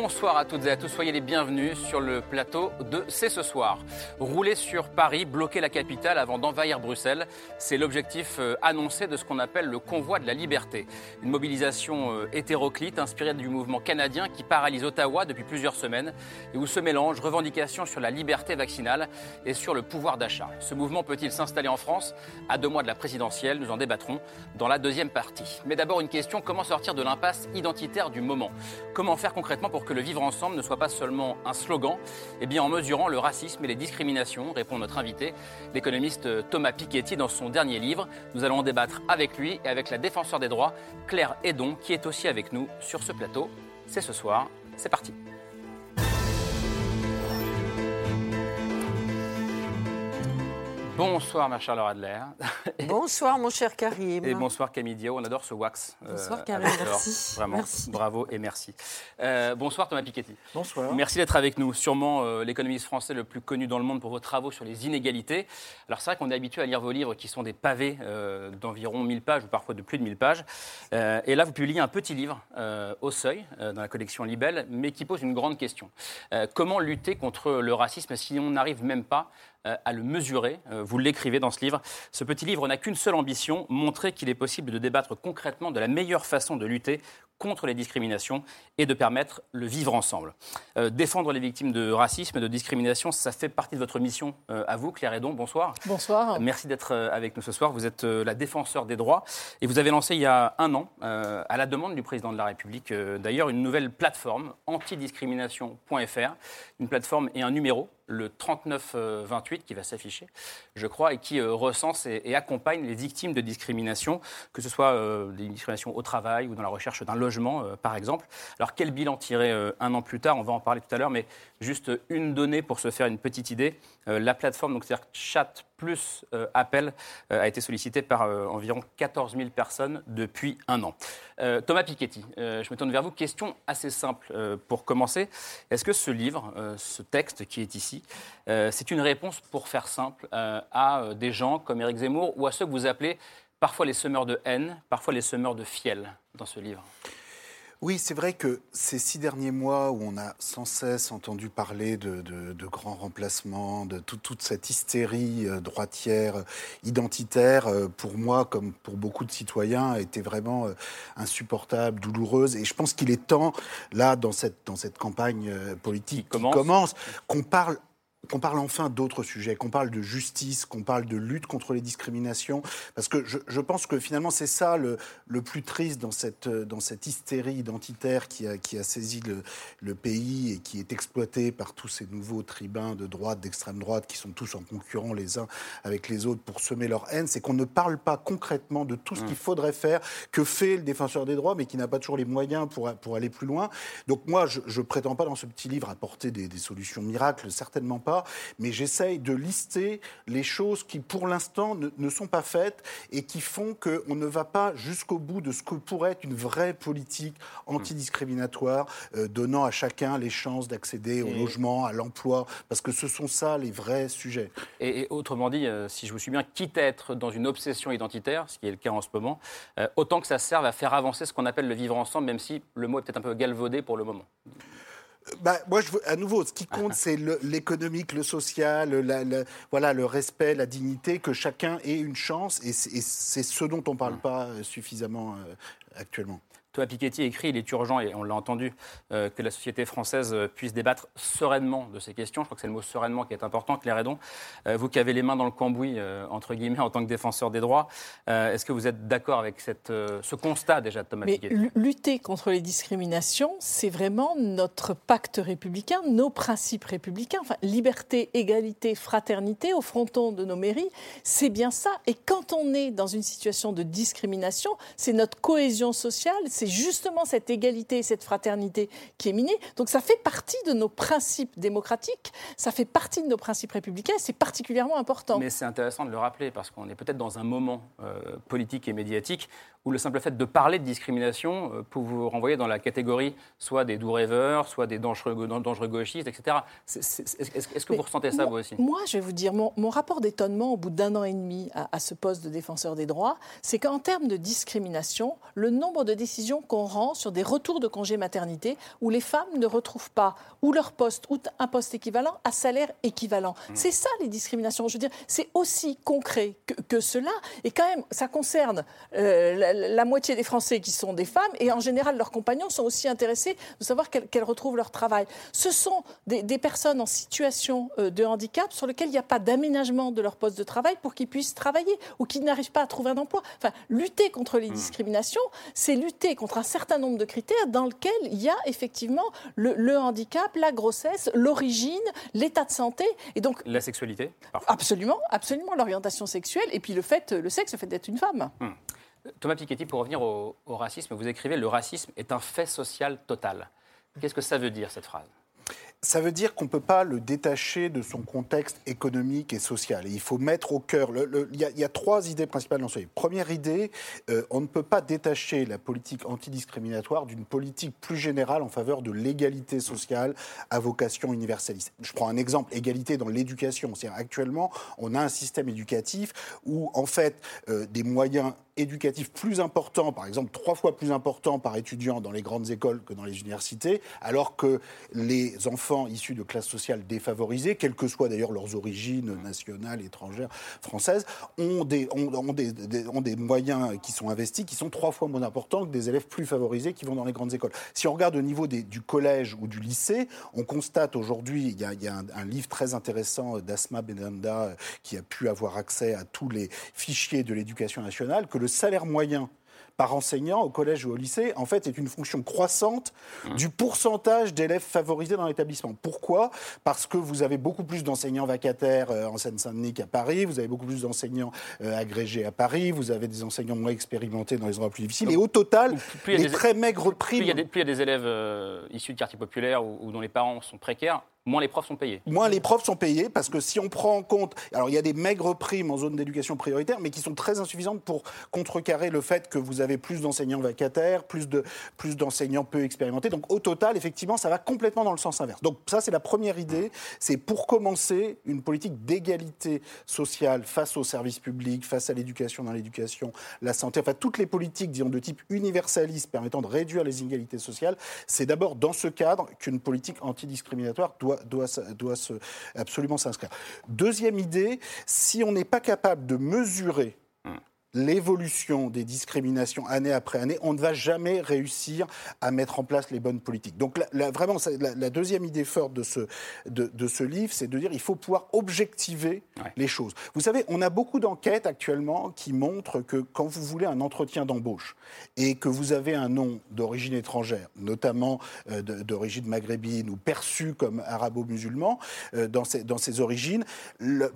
Bonsoir à toutes et à tous, soyez les bienvenus sur le plateau de C'est ce soir. Rouler sur Paris, bloquer la capitale avant d'envahir Bruxelles, c'est l'objectif euh, annoncé de ce qu'on appelle le convoi de la liberté. Une mobilisation euh, hétéroclite inspirée du mouvement canadien qui paralyse Ottawa depuis plusieurs semaines et où se mélangent revendications sur la liberté vaccinale et sur le pouvoir d'achat. Ce mouvement peut-il s'installer en France? À deux mois de la présidentielle Nous en débattrons dans la deuxième partie. Mais d'abord une question, comment sortir de l'impasse identitaire du moment? Comment faire concrètement pour pour que le vivre ensemble ne soit pas seulement un slogan Eh bien, en mesurant le racisme et les discriminations, répond notre invité, l'économiste Thomas Piketty, dans son dernier livre. Nous allons en débattre avec lui et avec la défenseur des droits, Claire Edon, qui est aussi avec nous sur ce plateau. C'est ce soir. C'est parti. Bonsoir ma chère Laura Adler. Bonsoir mon cher Karim. Et bonsoir Camille Dio, on adore ce wax. Euh, bonsoir Karim, merci. Vraiment, bravo et merci. Euh, bonsoir Thomas Piketty. Bonsoir. Merci d'être avec nous. Sûrement euh, l'économiste français le plus connu dans le monde pour vos travaux sur les inégalités. Alors c'est vrai qu'on est habitué à lire vos livres qui sont des pavés d'environ 1000 pages ou parfois de plus de 1000 pages. et là vous publiez un petit livre au seuil dans la collection Libelle, mais qui pose une grande question. comment lutter contre le racisme si on n'arrive même pas euh, à le mesurer. Euh, vous l'écrivez dans ce livre. Ce petit livre n'a qu'une seule ambition, montrer qu'il est possible de débattre concrètement de la meilleure façon de lutter contre les discriminations et de permettre le vivre ensemble. Euh, défendre les victimes de racisme et de discrimination, ça fait partie de votre mission à vous, Claire Edon. Bonsoir. Bonsoir. Merci d'être avec nous ce soir. Vous êtes la défenseur des droits et vous avez lancé il y a un an, à la demande du président de la République d'ailleurs, une nouvelle plateforme, antidiscrimination.fr, une plateforme et un numéro le 3928 qui va s'afficher, je crois, et qui euh, recense et, accompagne les victimes de discrimination, que ce soit euh, des discriminations au travail ou dans la recherche d'un logement, euh, par exemple. Alors, quel bilan tirer un an plus tard? On va en parler tout à l'heure, mais juste une donnée pour se faire une petite idée. la plateforme, donc c'est-à-dire chat plus appel, a été sollicitée par environ 14 000 personnes depuis un an. Thomas Piketty, je me tourne vers vous. Question assez simple pour commencer. Est-ce que ce livre, ce texte qui est ici, euh, c'est une réponse, pour faire simple, euh, à euh, des gens comme Éric Zemmour ou à ceux que vous appelez parfois les semeurs de haine, parfois les semeurs de fiel dans ce livre? Oui, c'est vrai que ces six derniers mois où on a sans cesse entendu parler de, grands remplacements, de toute cette hystérie droitière, identitaire, pour moi, comme pour beaucoup de citoyens, était vraiment insupportable, douloureuse. Et je pense qu'il est temps, là, dans cette, dans cette campagne politique qui commence qu'on parle qu'on parle enfin d'autres sujets, qu'on parle de justice, qu'on parle de lutte contre les discriminations, parce que je, pense que finalement c'est ça le, le, plus triste dans cette, dans cette hystérie identitaire qui a, qui a saisi le, le, pays et qui est exploité par tous ces nouveaux tribuns de droite, d'extrême droite, qui sont tous en concurrent les uns avec les autres pour semer leur haine, c'est qu'on ne parle pas concrètement de tout ce qu'il mmh. faudrait faire, que fait le défenseur des droits, mais qui n'a pas toujours les moyens pour, pour aller plus loin. Donc moi, je ne prétends pas dans ce petit livre apporter des, des solutions miracles, certainement pas mais j'essaye de lister les choses qui, pour l'instant, ne, sont pas faites et qui font qu'on ne va pas jusqu'au bout de ce que pourrait être une vraie politique antidiscriminatoire, euh, donnant à chacun les chances d'accéder au logement, à l'emploi, parce que ce sont ça les vrais sujets. Et, autrement dit, euh, si je vous suis bien, quitte à être dans une obsession identitaire, ce qui est le cas en ce moment, euh, autant que ça serve à faire avancer ce qu'on appelle le vivre ensemble, même si le mot est peut-être un peu galvaudé pour le moment. Bah, moi, je à nouveau, ce qui compte, c'est l'économique, le, social, voilà, le respect, la dignité, que chacun ait une chance, et c'est ce dont on ne parle pas euh, suffisamment euh, actuellement. Thomas Piketty écrit, il est urgent, et on l'a entendu, euh, que la société française euh, puisse débattre sereinement de ces questions. Je crois que c'est le mot sereinement qui est important, Claire Edon. Euh, vous qui avez les mains dans le cambouis, entre guillemets, en tant que défenseur des droits, est-ce que vous êtes d'accord avec cette, ce constat déjà de Thomas Mais Piketty? Lutter contre les discriminations, c'est vraiment notre pacte républicain, nos principes républicains. Enfin, liberté, égalité, fraternité au fronton de nos mairies, c'est bien ça. Et quand on est dans une situation de discrimination, c'est notre cohésion sociale, c'est justement cette égalité, cette fraternité qui est minée. Donc ça fait partie de nos principes démocratiques, ça fait partie de nos principes républicains, c'est particulièrement important. Mais c'est intéressant de le rappeler parce qu'on est peut-être dans un moment euh, politique et médiatique où le simple fait de parler de discrimination euh, peut vous renvoyer dans la catégorie soit des doux rêveurs, soit des dangereux, dangereux gauchistes, etc. Est-ce que vous ressentez ça, vous aussi? Moi, je vais vous dire, mon, rapport d'étonnement au bout d'un an et demi à, à ce poste de défenseur des droits, c'est qu'en termes de discrimination, le nombre de décisions qu'on rend sur des retours de congé maternité où les femmes ne retrouvent pas ou leur poste ou un poste équivalent à salaire équivalent. Mmh. C'est ça les discriminations. Je veux dire, c'est aussi concret que, cela. Et quand même, ça concerne euh, la, moitié des Français qui sont des femmes et en général, leurs compagnons sont aussi intéressés de savoir qu'elles retrouvent leur travail. Ce sont des, personnes en situation euh, de handicap sur lesquelles il n'y a pas d'aménagement de leur poste de travail pour qu'ils puissent travailler ou qu'ils n'arrivent pas à trouver un emploi. Enfin, lutter contre les mmh. discriminations, c'est lutter contre un certain nombre de critères dans lesquels il y a effectivement le, handicap, la grossesse, l'origine, l'état de santé et donc la sexualité. Absolument, absolument l'orientation sexuelle et puis le fait, le sexe, le fait d'être une femme. Mmh. Thomas Piketty, pour revenir au, racisme, vous écrivez le racisme est un fait social total. Qu'est-ce que ça veut dire cette phrase? Ça veut dire qu'on ne peut pas le détacher de son contexte économique et social. il faut mettre au cœur. Il y, a trois idées principales dans ce livre. Première idée, euh, on ne peut pas détacher la politique antidiscriminatoire d'une politique plus générale en faveur de l'égalité sociale à vocation universaliste. Je prends un exemple égalité dans l'éducation. Actuellement, on a un système éducatif où, en fait, euh, des moyens éducatifs plus importants, par exemple trois fois plus importants par étudiant dans les grandes écoles que dans les universités, alors que les enfants issus de classes sociales défavorisées, quelles que soient d'ailleurs leurs origines nationales, étrangères, françaises, ont des, moyens qui sont investis qui sont trois fois moins importants que des élèves plus favorisés qui vont dans les grandes écoles. Si on regarde au niveau du collège ou du lycée, on constate aujourd'hui, il y a, un, un, livre très intéressant d'Asma Benanda qui a pu avoir accès à tous les fichiers de l'éducation nationale, que le salaire moyen par enseignant au collège ou au lycée, en fait, est une fonction croissante mmh. du pourcentage d'élèves favorisés dans l'établissement. Pourquoi? Parce que vous avez beaucoup plus d'enseignants vacataires euh, en Seine-Saint-Denis qu'à Paris, vous avez beaucoup plus d'enseignants euh, agrégés à Paris, vous avez des enseignants moins expérimentés dans les endroits plus difficiles. et au total, les très maigres primes... Plus il y a des, élèves euh, issus de quartiers populaires ou dont les parents sont précaires, moins les profs sont payés. Moins les profs sont payés parce que si on prend en compte, alors il y a des maigres primes en zone d'éducation prioritaire, mais qui sont très insuffisantes pour contrecarrer le fait que vous avez plus d'enseignants vacataires, plus de plus d'enseignants peu expérimentés. Donc au total, effectivement, ça va complètement dans le sens inverse. Donc ça, c'est la première idée. C'est pour commencer une politique d'égalité sociale face aux services publics, face à l'éducation dans l'éducation, la santé, enfin toutes les politiques, disons, de type universaliste permettant de réduire les inégalités sociales. C'est d'abord dans ce cadre qu'une politique antidiscriminatoire doit doit, doit, absolument s'inscrire. Deuxième idée, si on n'est pas capable de mesurer l'évolution des discriminations année après année, on ne va jamais réussir à mettre en place les bonnes politiques. Donc vraiment, la, deuxième idée forte de ce, de, ce livre, c'est de dire qu'il faut pouvoir objectiver les choses. Vous savez, on a beaucoup d'enquêtes actuellement qui montrent que quand vous voulez un entretien d'embauche et que vous avez un nom d'origine étrangère, notamment euh, d'origine maghrébine ou perçu comme arabo-musulman euh, dans, ses, dans ses origines,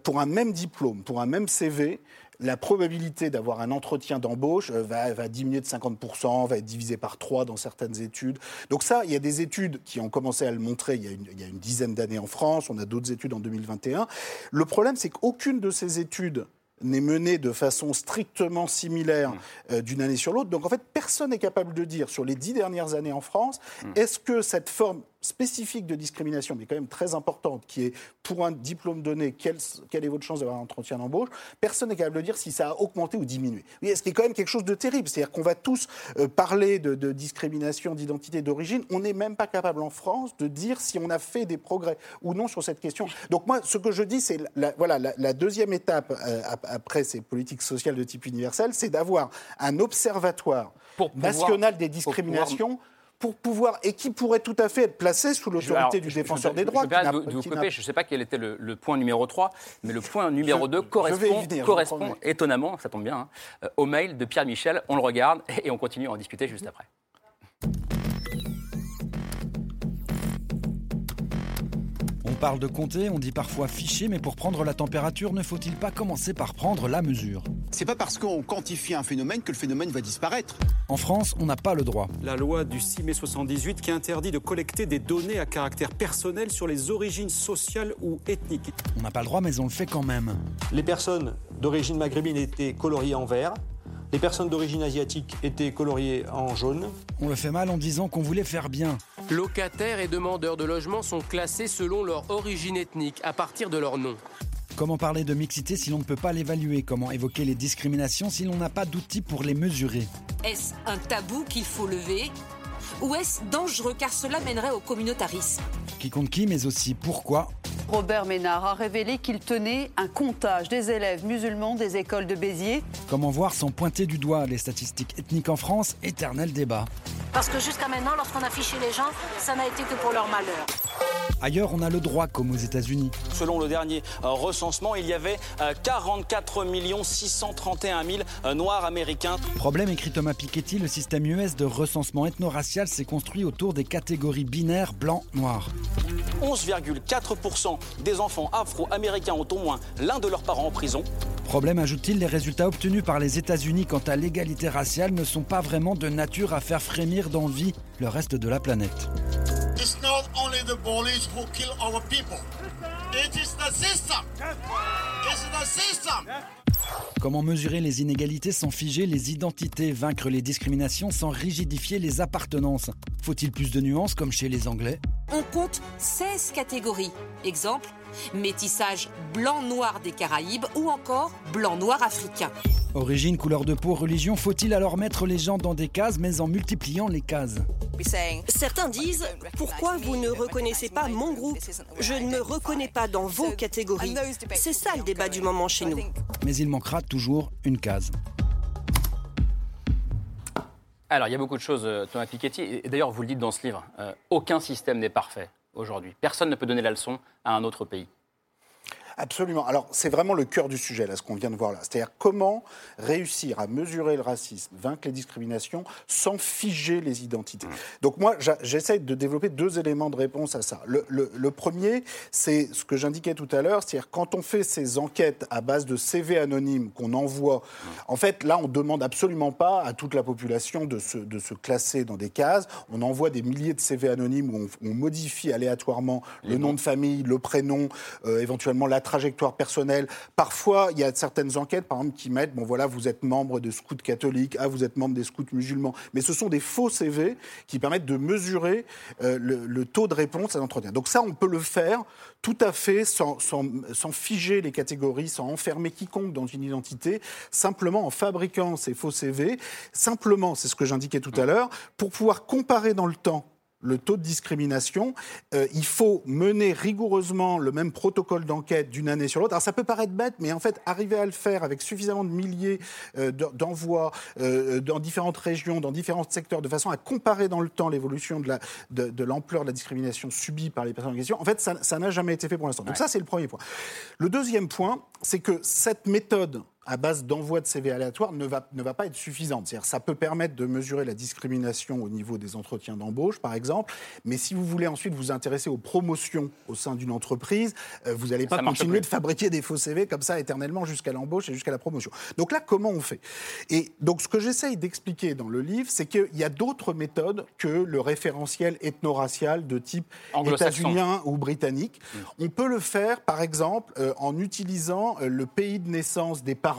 pour un même diplôme, pour un même CV, la probabilité d'avoir un entretien d'embauche euh, va, diminuer de 50%, va être divisée par 3 dans certaines études. Donc ça, il y a des études qui ont commencé à le montrer il y a une, il y a une dizaine d'années en France, on a d'autres études en 2021. Le problème, c'est qu'aucune de ces études n'est menée de façon strictement similaire mmh. euh, d'une année sur l'autre. Donc en fait, personne n'est capable de dire sur les dix dernières années en France, mmh. est-ce que cette forme spécifique de discrimination, mais quand même très importante, qui est pour un diplôme donné, quelle, quelle est votre chance d'avoir un entretien d'embauche, personne n'est capable de dire si ça a augmenté ou diminué. Oui, ce qui est quand même quelque chose de terrible? C'est-à-dire qu'on va tous euh, parler de, discrimination, d'identité d'origine. On n'est même pas capable en France de dire si on a fait des progrès ou non sur cette question. Donc moi, ce que je dis, c'est la, voilà, la, deuxième étape euh, après ces politiques sociales de type universel, c'est d'avoir un observatoire national des discriminations pour pouvoir, et qui pourrait tout à fait être placé sous l'autorité du défenseur des droits. Je, je ne sais pas quel était le, point numéro 3, mais le point numéro 2 correspond, correspond étonnamment, ça tombe bien, hein, euh, au mail de Pierre Michel. On le regarde et on continue à en discuter juste après. Parle de compter, on dit parfois ficher, mais pour prendre la température, ne faut-il pas commencer par prendre la mesure C'est pas parce qu'on quantifie un phénomène que le phénomène va disparaître. En France, on n'a pas le droit. La loi du 6 mai 78 qui interdit de collecter des données à caractère personnel sur les origines sociales ou ethniques. On n'a pas le droit, mais on le fait quand même. Les personnes d'origine maghrébine étaient coloriées en vert. Les personnes d'origine asiatique étaient coloriées en jaune. On le fait mal en disant qu'on voulait faire bien. Locataires et demandeurs de logement sont classés selon leur origine ethnique, à partir de leur nom. Comment parler de mixité si l'on ne peut pas l'évaluer? Comment évoquer les discriminations si l'on n'a pas d'outils pour les mesurer? Est-ce un tabou qu'il faut lever? Ou est-ce dangereux car cela mènerait au communautarisme Qui compte qui, mais aussi pourquoi Robert Ménard a révélé qu'il tenait un comptage des élèves musulmans des écoles de Béziers. Comment voir sans pointer du doigt les statistiques ethniques en France Éternel débat. Parce que jusqu'à maintenant, lorsqu'on a fiché les gens, ça n'a été que pour leur malheur. Ailleurs, on a le droit, comme aux États-Unis. Selon le dernier euh, recensement, il y avait euh, 44 631 000 euh, Noirs américains. Problème, écrit Thomas Piketty, le système US de recensement ethno-racial s'est construit autour des catégories binaires blanc-noir. 11,4% des enfants afro-américains ont au moins l'un de leurs parents en prison. Problème, ajoute-t-il, les résultats obtenus par les États-Unis quant à l'égalité raciale ne sont pas vraiment de nature à faire frémir d'envie le reste de la planète. It's not only the police who kill our people. It is the system. It's the system. Comment mesurer les inégalités sans figer les identités, vaincre les discriminations sans rigidifier les appartenances? Faut-il plus de nuances comme chez les Anglais? On compte 16 catégories. Exemple, métissage blanc-noir des Caraïbes ou encore blanc-noir africain. Origine, couleur de peau, religion, faut-il alors mettre les gens dans des cases mais en multipliant les cases? Certains disent Pourquoi vous ne reconnaissez pas mon groupe? Je ne me reconnais pas dans vos catégories. C'est ça le débat du moment chez nous. Mais il manquera toujours une case. Alors, il y a beaucoup de choses, euh, Thomas Piketty, et d'ailleurs, vous le dites dans ce livre, euh, aucun système n'est parfait aujourd'hui. Personne ne peut donner la leçon à un autre pays. Absolument. Alors, c'est vraiment le cœur du sujet, là, ce qu'on vient de voir là. C'est-à-dire comment réussir à mesurer le racisme, vaincre les discriminations, sans figer les identités. Donc, moi, j'essaie de développer deux éléments de réponse à ça. Le, le, le premier, c'est ce que j'indiquais tout à l'heure, c'est-à-dire quand on fait ces enquêtes à base de CV anonymes qu'on envoie, en fait, là, on ne demande absolument pas à toute la population de se, de se, classer dans des cases. On envoie des milliers de CV anonymes où on, on modifie aléatoirement le nom de famille, le prénom, euh, éventuellement la trajectoire personnelle. Parfois, il y a certaines enquêtes, par exemple, qui mettent, bon voilà, vous êtes membre de scouts catholiques, ah, vous êtes membre des scouts musulmans. Mais ce sont des faux CV qui permettent de mesurer euh, le, taux de réponse à l'entretien. Donc ça, on peut le faire tout à fait sans, sans, sans, figer les catégories, sans enfermer quiconque dans une identité, simplement en fabriquant ces faux CV, simplement, c'est ce que j'indiquais tout à l'heure, pour pouvoir comparer dans le temps le taux de discrimination, euh, il faut mener rigoureusement le même protocole d'enquête d'une année sur l'autre. Alors ça peut paraître bête, mais en fait, arriver à le faire avec suffisamment de milliers euh, d'envois euh, dans différentes régions, dans différents secteurs, de façon à comparer dans le temps l'évolution de l'ampleur de, de, la discrimination subie par les personnes en question, en fait, ça n'a jamais été fait pour l'instant. Donc ouais. ça, c'est le premier point. Le deuxième point, c'est que cette méthode à base d'envoi de CV aléatoires ne va, ne va pas être suffisante. C'est-à-dire ça peut permettre de mesurer la discrimination au niveau des entretiens d'embauche, par exemple, mais si vous voulez ensuite vous intéresser aux promotions au sein d'une entreprise, euh, vous n'allez pas ça continuer de fabriquer des faux CV comme ça éternellement jusqu'à l'embauche et jusqu'à la promotion. Donc là, comment on fait? Et donc ce que j'essaye d'expliquer dans le livre, c'est qu'il y a d'autres méthodes que le référentiel ethno-racial de type états-unien ou britannique. Mmh. On peut le faire, par exemple, euh, en utilisant euh, le pays de naissance des parents.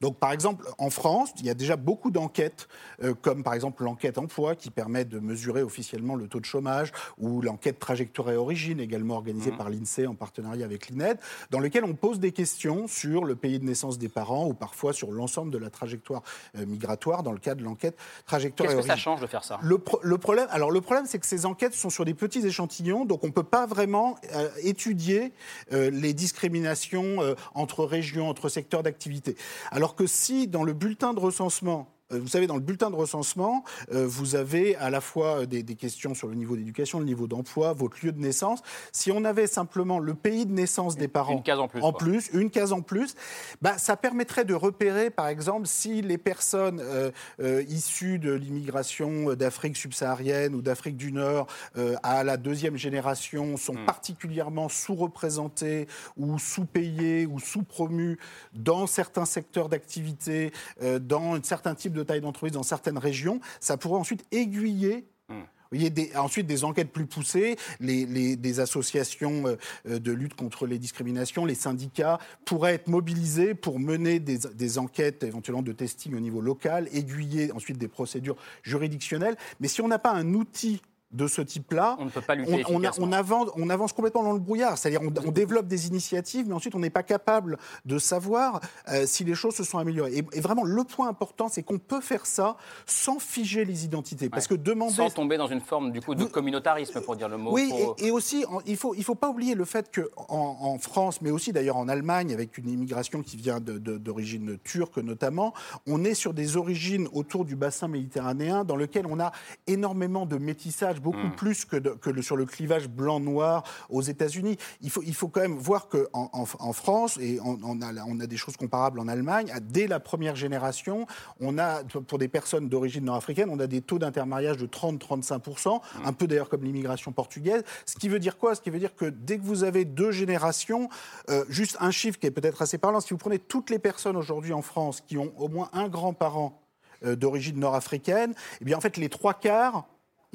Donc, par exemple, en France, il y a déjà beaucoup d'enquêtes, euh, comme par exemple l'enquête emploi, qui permet de mesurer officiellement le taux de chômage, ou l'enquête trajectoire et origine, également organisée mmh. par l'INSEE en partenariat avec l'INED, dans lequel on pose des questions sur le pays de naissance des parents, ou parfois sur l'ensemble de la trajectoire euh, migratoire, dans le cadre de l'enquête trajectoire et origine. Qu'est-ce que ça change de faire ça? Le, pro le, problème, alors le problème, c'est que ces enquêtes sont sur des petits échantillons, donc on ne peut pas vraiment euh, étudier les discriminations entre régions, entre secteurs d'activité. Alors alors que si, dans le bulletin de recensement, vous savez, dans le bulletin de recensement, euh, vous avez à la fois euh, des, des questions sur le niveau d'éducation, le niveau d'emploi, votre lieu de naissance. Si on avait simplement le pays de naissance des parents Une case en plus. en plus, une case en plus, bah, ça permettrait de repérer, par exemple, si les personnes euh, euh, issues de l'immigration euh, d'Afrique subsaharienne ou d'Afrique du Nord euh, à la deuxième génération sont Hmm. particulièrement sous-représentées ou sous-payées ou sous-promues dans certains secteurs d'activité, euh, dans un certain type de taille d'entreprise, dans certaines régions, ça pourrait ensuite aiguiller Hmm. des- ensuite, des enquêtes plus poussées, les, les- des associations euh, euh, de lutte contre les discriminations, les syndicats pourraient être mobilisés pour mener des, des enquêtes éventuellement de testing au niveau local, aiguiller ensuite des procédures juridictionnelles. Mais si on n'a pas un outil de ce type-là, On ne peut pas lutter on, on on avance, on avance complètement dans le brouillard. C'est-à-dire on, développe des initiatives, mais ensuite on n'est pas capable de savoir euh, si les choses se sont améliorées. Et, et vraiment, le point important, c'est qu'on peut faire ça sans figer les identités. Parce que demander... Sans tomber dans une forme du coup de communautarisme, pour dire le mot. Oui, pour- et, et aussi, en- il ne faut, il faut pas oublier le fait qu'en en France, mais aussi d'ailleurs en Allemagne, avec une immigration qui vient d'origine turque notamment, on est sur des origines autour du bassin méditerranéen dans lequel on a énormément de métissage, beaucoup Mm. plus que, de- que le- sur le clivage blanc-noir aux États-Unis. Il faut, il faut quand même voir qu'en en, en France, et on, on a, on a des choses comparables en Allemagne, dès la première génération, on a, pour des personnes d'origine nord-africaine, on a des taux d'intermariage de 30-35%, un peu d'ailleurs comme l'immigration portugaise. Ce qui veut dire quoi? Ce qui veut dire que dès que vous avez deux générations, euh, juste un chiffre qui est peut-être assez parlant, si vous prenez toutes les personnes aujourd'hui en France qui ont au moins un grand-parent euh, d'origine nord-africaine, eh bien en fait les trois quarts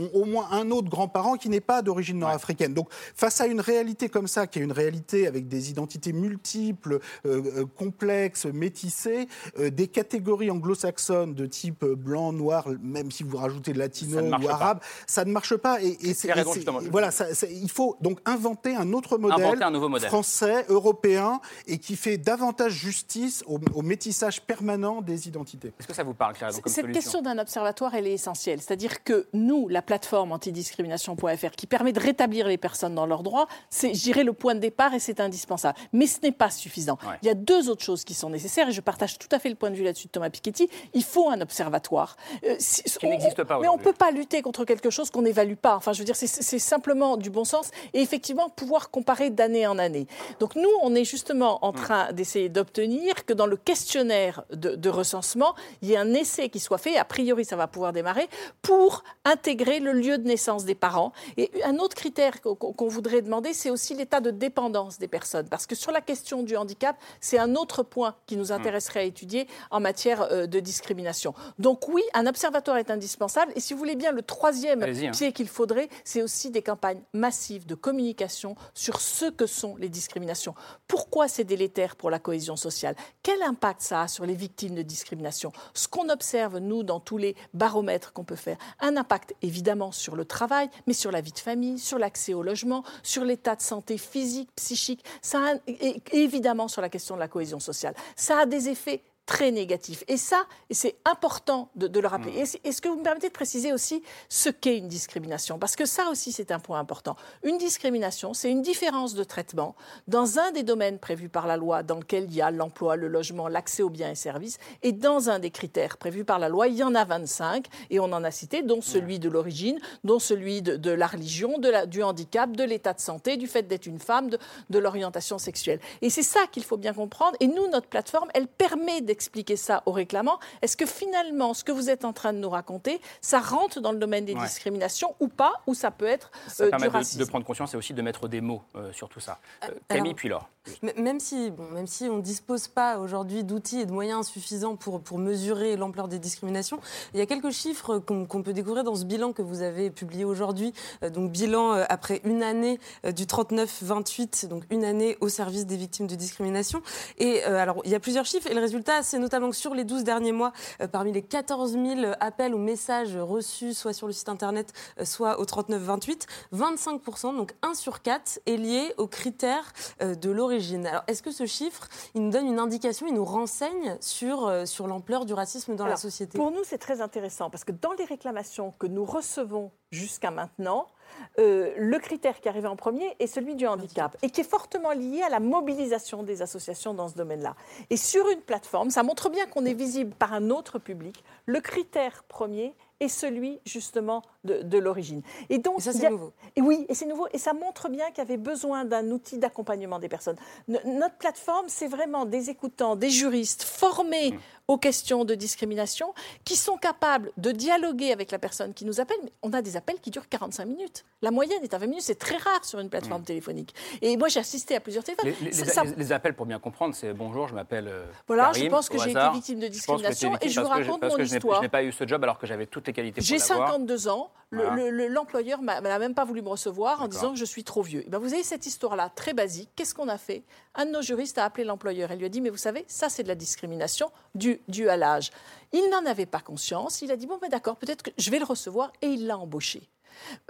ont au moins un autre grand-parent qui n'est pas d'origine nord-africaine. Donc, face à une réalité comme ça, qui est une réalité avec des identités multiples, euh, euh, complexes, métissées, euh, des catégories anglo-saxonnes de type blanc, noir, même si vous rajoutez latino ou pas. arabe, ça ne marche pas. Et, et c'est- Quelle raison, et c'est- justement voilà, ça- ça- il faut donc inventer un autre modèle, Inventer un nouveau modèle. français, européen, et qui fait davantage justice au, au métissage permanent des identités. Est-ce que ça vous parle, Claire, comme Cette solution? question d'un observatoire, elle est essentielle. C'est-à-dire que nous, la plateforme antidiscrimination.fr, qui permet de rétablir les personnes dans leurs droits, c'est, je dirais, le point de départ et c'est indispensable. Mais ce n'est pas suffisant. Ouais. Il y a deux autres choses qui sont nécessaires et je partage tout à fait le point de vue là-dessus de Thomas Piketty. Il faut un observatoire. Euh, si- Qui n'existe pas Mais on ne peut pas lutter contre quelque chose qu'on n'évalue pas. Enfin, je veux dire, c'est, c'est simplement du bon sens et effectivement pouvoir comparer d'année en année. Donc nous, on est justement en train d'essayer d'obtenir que dans le questionnaire de, de recensement, il y ait un essai qui soit fait. A priori, ça va pouvoir démarrer pour intégrer le lieu de naissance des parents. Et un autre critère qu'on voudrait demander, c'est aussi l'état de dépendance des personnes. Parce que sur la question du handicap, c'est un autre point qui nous intéresserait à étudier en matière euh, de discrimination. Donc oui, un observatoire est indispensable. Et si vous voulez bien, le troisième hein. pied qu'il faudrait, c'est aussi des campagnes massives de communication sur ce que sont les discriminations. Pourquoi c'est délétère pour la cohésion sociale? Quel impact ça a sur les victimes de discrimination? Ce qu'on observe, nous, dans tous les baromètres qu'on peut faire, un impact évidemment sur le travail, mais sur la vie de famille, sur l'accès au logement, sur l'état de santé physique, psychique, ça et évidemment sur la question de la cohésion sociale. Ça a des effets très négatifs. Et ça, c'est important de, de le rappeler. C'est- Est-ce que vous me permettez de préciser aussi ce qu'est une discrimination Parce que ça aussi, c'est un point important. Une discrimination, c'est une différence de traitement dans un des domaines prévus par la loi, dans lequel il y a l'emploi, le logement, l'accès aux biens et services, et dans un des critères prévus par la loi, il y en a 25, et on en a cité, dont celui de l'origine, dont celui de, de la religion, de la- du handicap, de l'état de santé, du fait d'être une femme, de, de l'orientation sexuelle. Et c'est ça qu'il faut bien comprendre. Et nous, notre plateforme, elle permet d'expliquer ça aux réclamants. Est-ce que finalement, ce que vous êtes en train de nous raconter, ça rentre dans le domaine des Ouais. discriminations ou pas, ou ça peut être Ça euh, du permet de, racisme? de prendre conscience et aussi de mettre des mots euh, sur tout ça. Euh, alors- Camille, puis Laure. M- Même si, bon, même si on ne dispose pas aujourd'hui d'outils et de moyens suffisants pour, pour mesurer l'ampleur des discriminations, il y a quelques chiffres qu'on peut découvrir dans ce bilan que vous avez publié aujourd'hui. Euh, donc bilan euh, après une année euh, du 39-28, donc une année au service des victimes de discrimination. Et alors, il y a plusieurs chiffres et le résultat, c'est notamment que sur les 12 derniers mois, parmi les 14 000 appels ou messages reçus, soit sur le site internet, soit au 39-28, 25%, donc 1 sur 4, est lié aux critères de l'origine. Alors, est-ce que ce chiffre, il nous donne une indication, il nous renseigne sur, euh, sur l'ampleur du racisme dans la société? Pour nous, c'est très intéressant parce que dans les réclamations que nous recevons jusqu'à maintenant, euh, le critère qui arrivait en premier est celui du handicap et qui est fortement lié à la mobilisation des associations dans ce domaine-là. Et sur une plateforme, ça montre bien qu'on est visible par un autre public. Le critère premier est celui justement de, de l'origine. Et donc, Et ça, c'est a- nouveau. et oui, et c'est nouveau. Et ça montre bien qu'il y avait besoin d'un outil d'accompagnement des personnes. No- notre plateforme, c'est vraiment des écoutants, des juristes formés aux questions de discrimination qui sont capables de dialoguer avec la personne qui nous appelle. Mais on a des appels qui durent 45 minutes. La moyenne est à 20 minutes. C'est très rare sur une plateforme téléphonique. Et moi, j'ai assisté à plusieurs téléphones. Les, les- Ça- les- ça- les- les appels, pour bien comprendre, c'est bonjour, je m'appelle. euh, Voilà, Karim, je pense que j'ai été victime de que discrimination et je vous que raconte parce mon que je n'ai- histoire. Je n'ai pas eu ce job alors que j'avais toutes les qualités pour J'ai l'avoir. 52 ans. Le- Voilà. le- le- L'employeur m'a même pas voulu me recevoir en disant que je suis trop vieux. Et ben, vous avez cette histoire-là, très basique. Qu'est-ce qu'on a fait? Un de nos juristes a appelé l'employeur et lui a dit Mais vous savez, ça, c'est de la discrimination due, due à l'âge. Il n'en avait pas conscience. Il a dit Bon, ben, d'accord, peut-être que je vais le recevoir. Et il l'a embauché.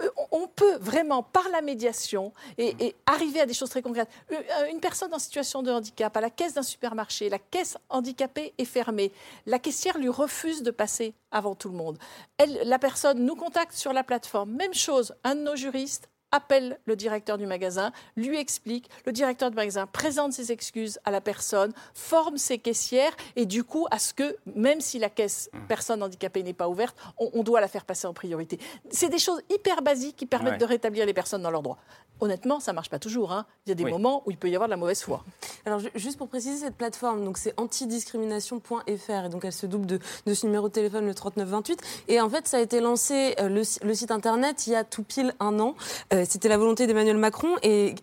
Euh, on- peut vraiment, par la médiation, et, et arriver à des choses très concrètes. Euh, Une personne en situation de handicap à la caisse d'un supermarché, la caisse handicapée est fermée. La caissière lui refuse de passer avant tout le monde. Elle, la personne nous contacte sur la plateforme. Même chose, un de nos juristes appelle le directeur du magasin, lui explique, le directeur du magasin présente ses excuses à la personne, forme ses caissières et du coup à ce que, même si la caisse personne handicapée n'est pas ouverte, on, on doit la faire passer en priorité. C'est des choses hyper basiques qui permettent Ouais. de rétablir les personnes dans leurs droits. Honnêtement, ça marche pas toujours. hein. Il y a des Oui. moments où il peut y avoir de la mauvaise foi. Alors, ju- juste pour préciser, cette plateforme, donc c'est antidiscrimination.fr, et donc elle se double de, de ce numéro de téléphone, le 3928. Et en fait, ça a été lancé, euh, le site internet, il y a tout pile un an. Euh, C'était la volonté d'Emmanuel Macron, et,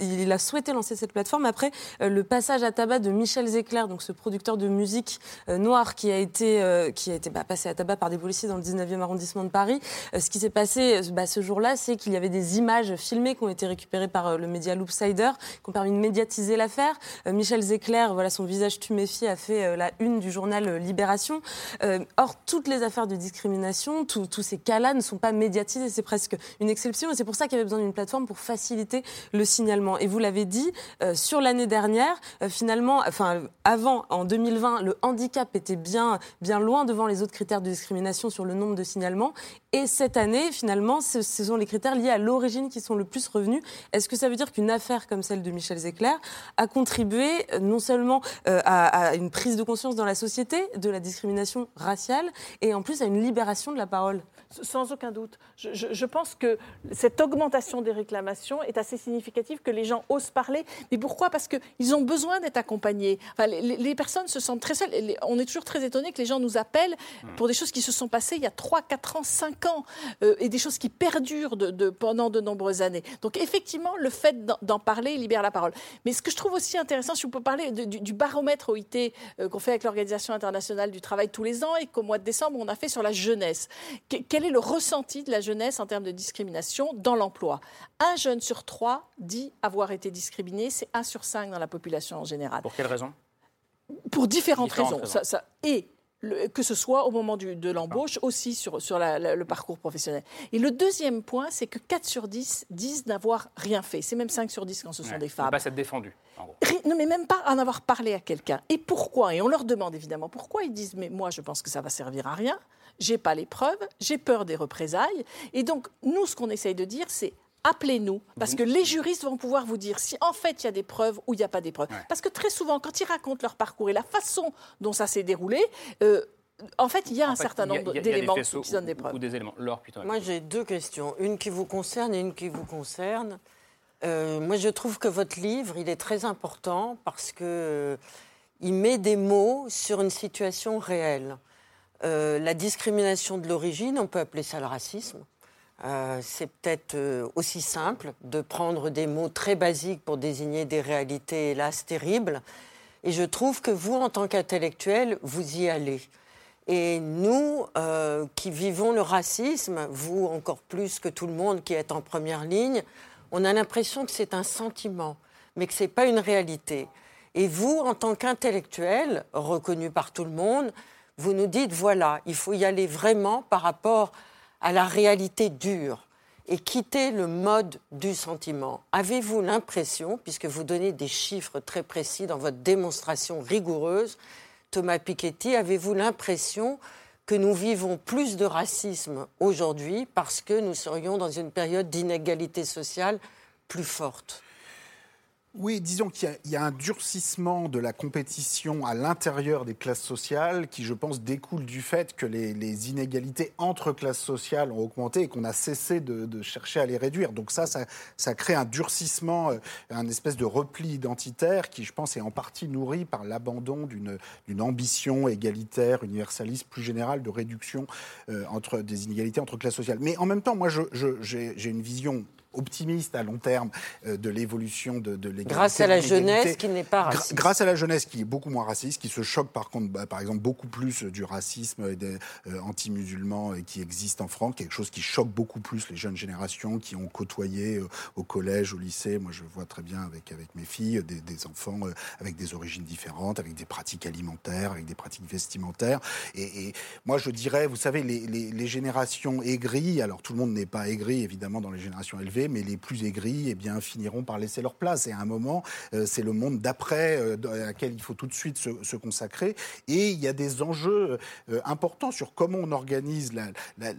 il a souhaité lancer cette plateforme après euh, le passage à tabac de Michel Zecler, donc ce producteur de musique euh, noir qui a été, euh, qui a été bah, passé à tabac par des policiers dans le 19e arrondissement de Paris. Euh, ce qui s'est passé euh, bah, ce jour-là, c'est qu'il y avait des images filmées qui ont été récupérées par euh, le média Loopsider, qui ont permis de médiatiser l'affaire. Euh, Michel Zecler, voilà, son visage tuméfié a fait euh, la une du journal euh, Libération. Euh, or, toutes les affaires de discrimination, tous ces cas-là ne sont pas médiatisés. C'est presque une exception. Et c'est pour ça qu'il besoin d'une plateforme pour faciliter le signalement. Et vous l'avez dit, euh, sur l'année dernière, euh, finalement, enfin, avant, en 2020, le handicap était bien, loin devant les autres critères de discrimination sur le nombre de signalements. Et cette année, finalement, ce, sont les critères liés à l'origine qui sont le plus revenus. Est-ce que ça veut dire qu'une affaire comme celle de Michel Zecler a contribué euh, non seulement à une prise de conscience dans la société de la discrimination raciale et en plus à une libération de la parole? Sans aucun doute. Je, pense que cette augmentation des réclamations est assez significative, que les gens osent parler. Mais pourquoi? Parce qu'ils ont besoin d'être accompagnés. Enfin, les, personnes se sentent très seules. On est toujours très étonné que les gens nous appellent pour des choses qui se sont passées il y a 3, 4 ans, 5 ans, euh, et des choses qui perdurent pendant de nombreuses années. Donc effectivement, le fait d'en- parler libère la parole. Mais ce que je trouve aussi intéressant, si on peut parler du, baromètre OIT euh, qu'on fait avec l'Organisation internationale du travail tous les ans et qu'au mois de décembre, on a fait sur la jeunesse. Quel est le ressenti de la jeunesse en termes de discrimination dans l'emploi? Un jeune sur trois dit avoir été discriminé, c'est un sur cinq dans la population en général. Pour quelle raison? Pour différentes, Différentes raisons. raisons. Ça- ça- et le- que ce soit au moment du- de l'embauche, aussi sur, sur la- la- le parcours professionnel. Et le deuxième point, c'est que 4 sur 10 disent n'avoir rien fait. C'est même 5 sur 10 quand ce sont Ouais. des Ne femmes. pas s'être défendu, en gros. Ri- Non, mais même pas en avoir parlé à quelqu'un. Et pourquoi? Et on leur demande évidemment pourquoi. Ils disent Mais moi, je pense que ça va servir à rien. J'ai pas les preuves. J'ai peur des représailles. Et donc, nous, ce qu'on essaye de dire, c'est appelez-nous. Parce que les juristes vont pouvoir vous dire si en fait il y a des preuves ou il n'y a pas des preuves. Parce que très souvent, quand ils racontent leur parcours et la façon dont ça s'est déroulé, euh, en fait, il y a un fait, certain nombre d'éléments qui donnent des preuves. Ou des éléments. Laure, plutôt. Moi, j'ai deux questions. Une qui vous concerne et une qui vous concerne. Euh, moi, je trouve que votre livre, il est très important parce que euh, il met des mots sur une situation réelle. Euh, la discrimination de l'origine, on peut appeler ça le racisme. Euh, c'est peut-être euh, aussi simple de prendre des mots très basiques pour désigner des réalités, hélas, terribles. Et je trouve que vous, en tant qu'intellectuel, vous y allez. Et nous, qui vivons le racisme, vous encore plus que tout le monde qui est en première ligne, on a l'impression que c'est un sentiment, mais que ce n'est pas une réalité. Et vous, en tant qu'intellectuel, reconnu par tout le monde, vous nous dites, voilà, il faut y aller vraiment par rapport à la réalité dure et quitter le mode du sentiment. Avez-vous l'impression, puisque vous donnez des chiffres très précis dans votre démonstration rigoureuse, Thomas Piketty, avez-vous l'impression que nous vivons plus de racisme aujourd'hui parce que nous serions dans une période d'inégalité sociale plus forte? Oui, disons qu'il y, a un durcissement de la compétition à l'intérieur des classes sociales qui, je pense, découle du fait que les, inégalités entre classes sociales ont augmenté et qu'on a cessé de, chercher à les réduire. Donc ça, ça, crée un durcissement, euh, un espèce de repli identitaire qui, je pense, est en partie nourri par l'abandon d'une ambition égalitaire, universaliste, plus générale de réduction euh, entre des inégalités entre classes sociales. Mais en même temps, moi, j'ai une vision optimiste à long terme euh, de l'évolution de, de l'égalité. Grâce à la jeunesse qui n'est pas raciste. grâce à la jeunesse qui est beaucoup moins raciste, qui se choque par contre, bah, par exemple, beaucoup plus du racisme des euh, anti-musulmans qui existe en France, quelque chose qui choque beaucoup plus les jeunes générations qui ont côtoyé euh, au collège, au lycée. Moi, je vois très bien avec, avec mes filles des, enfants avec des origines différentes, avec des pratiques alimentaires, avec des pratiques vestimentaires. Et, moi, je dirais, vous savez, les, les, les générations aigries, alors tout le monde n'est pas aigri, évidemment, dans les générations élevées, mais les plus aigris eh bien, finiront par laisser leur place. Et à un moment, euh, c'est le monde d'après euh, à laquelle il faut tout de suite se, consacrer. Et il y a des enjeux euh, importants sur comment on organise la,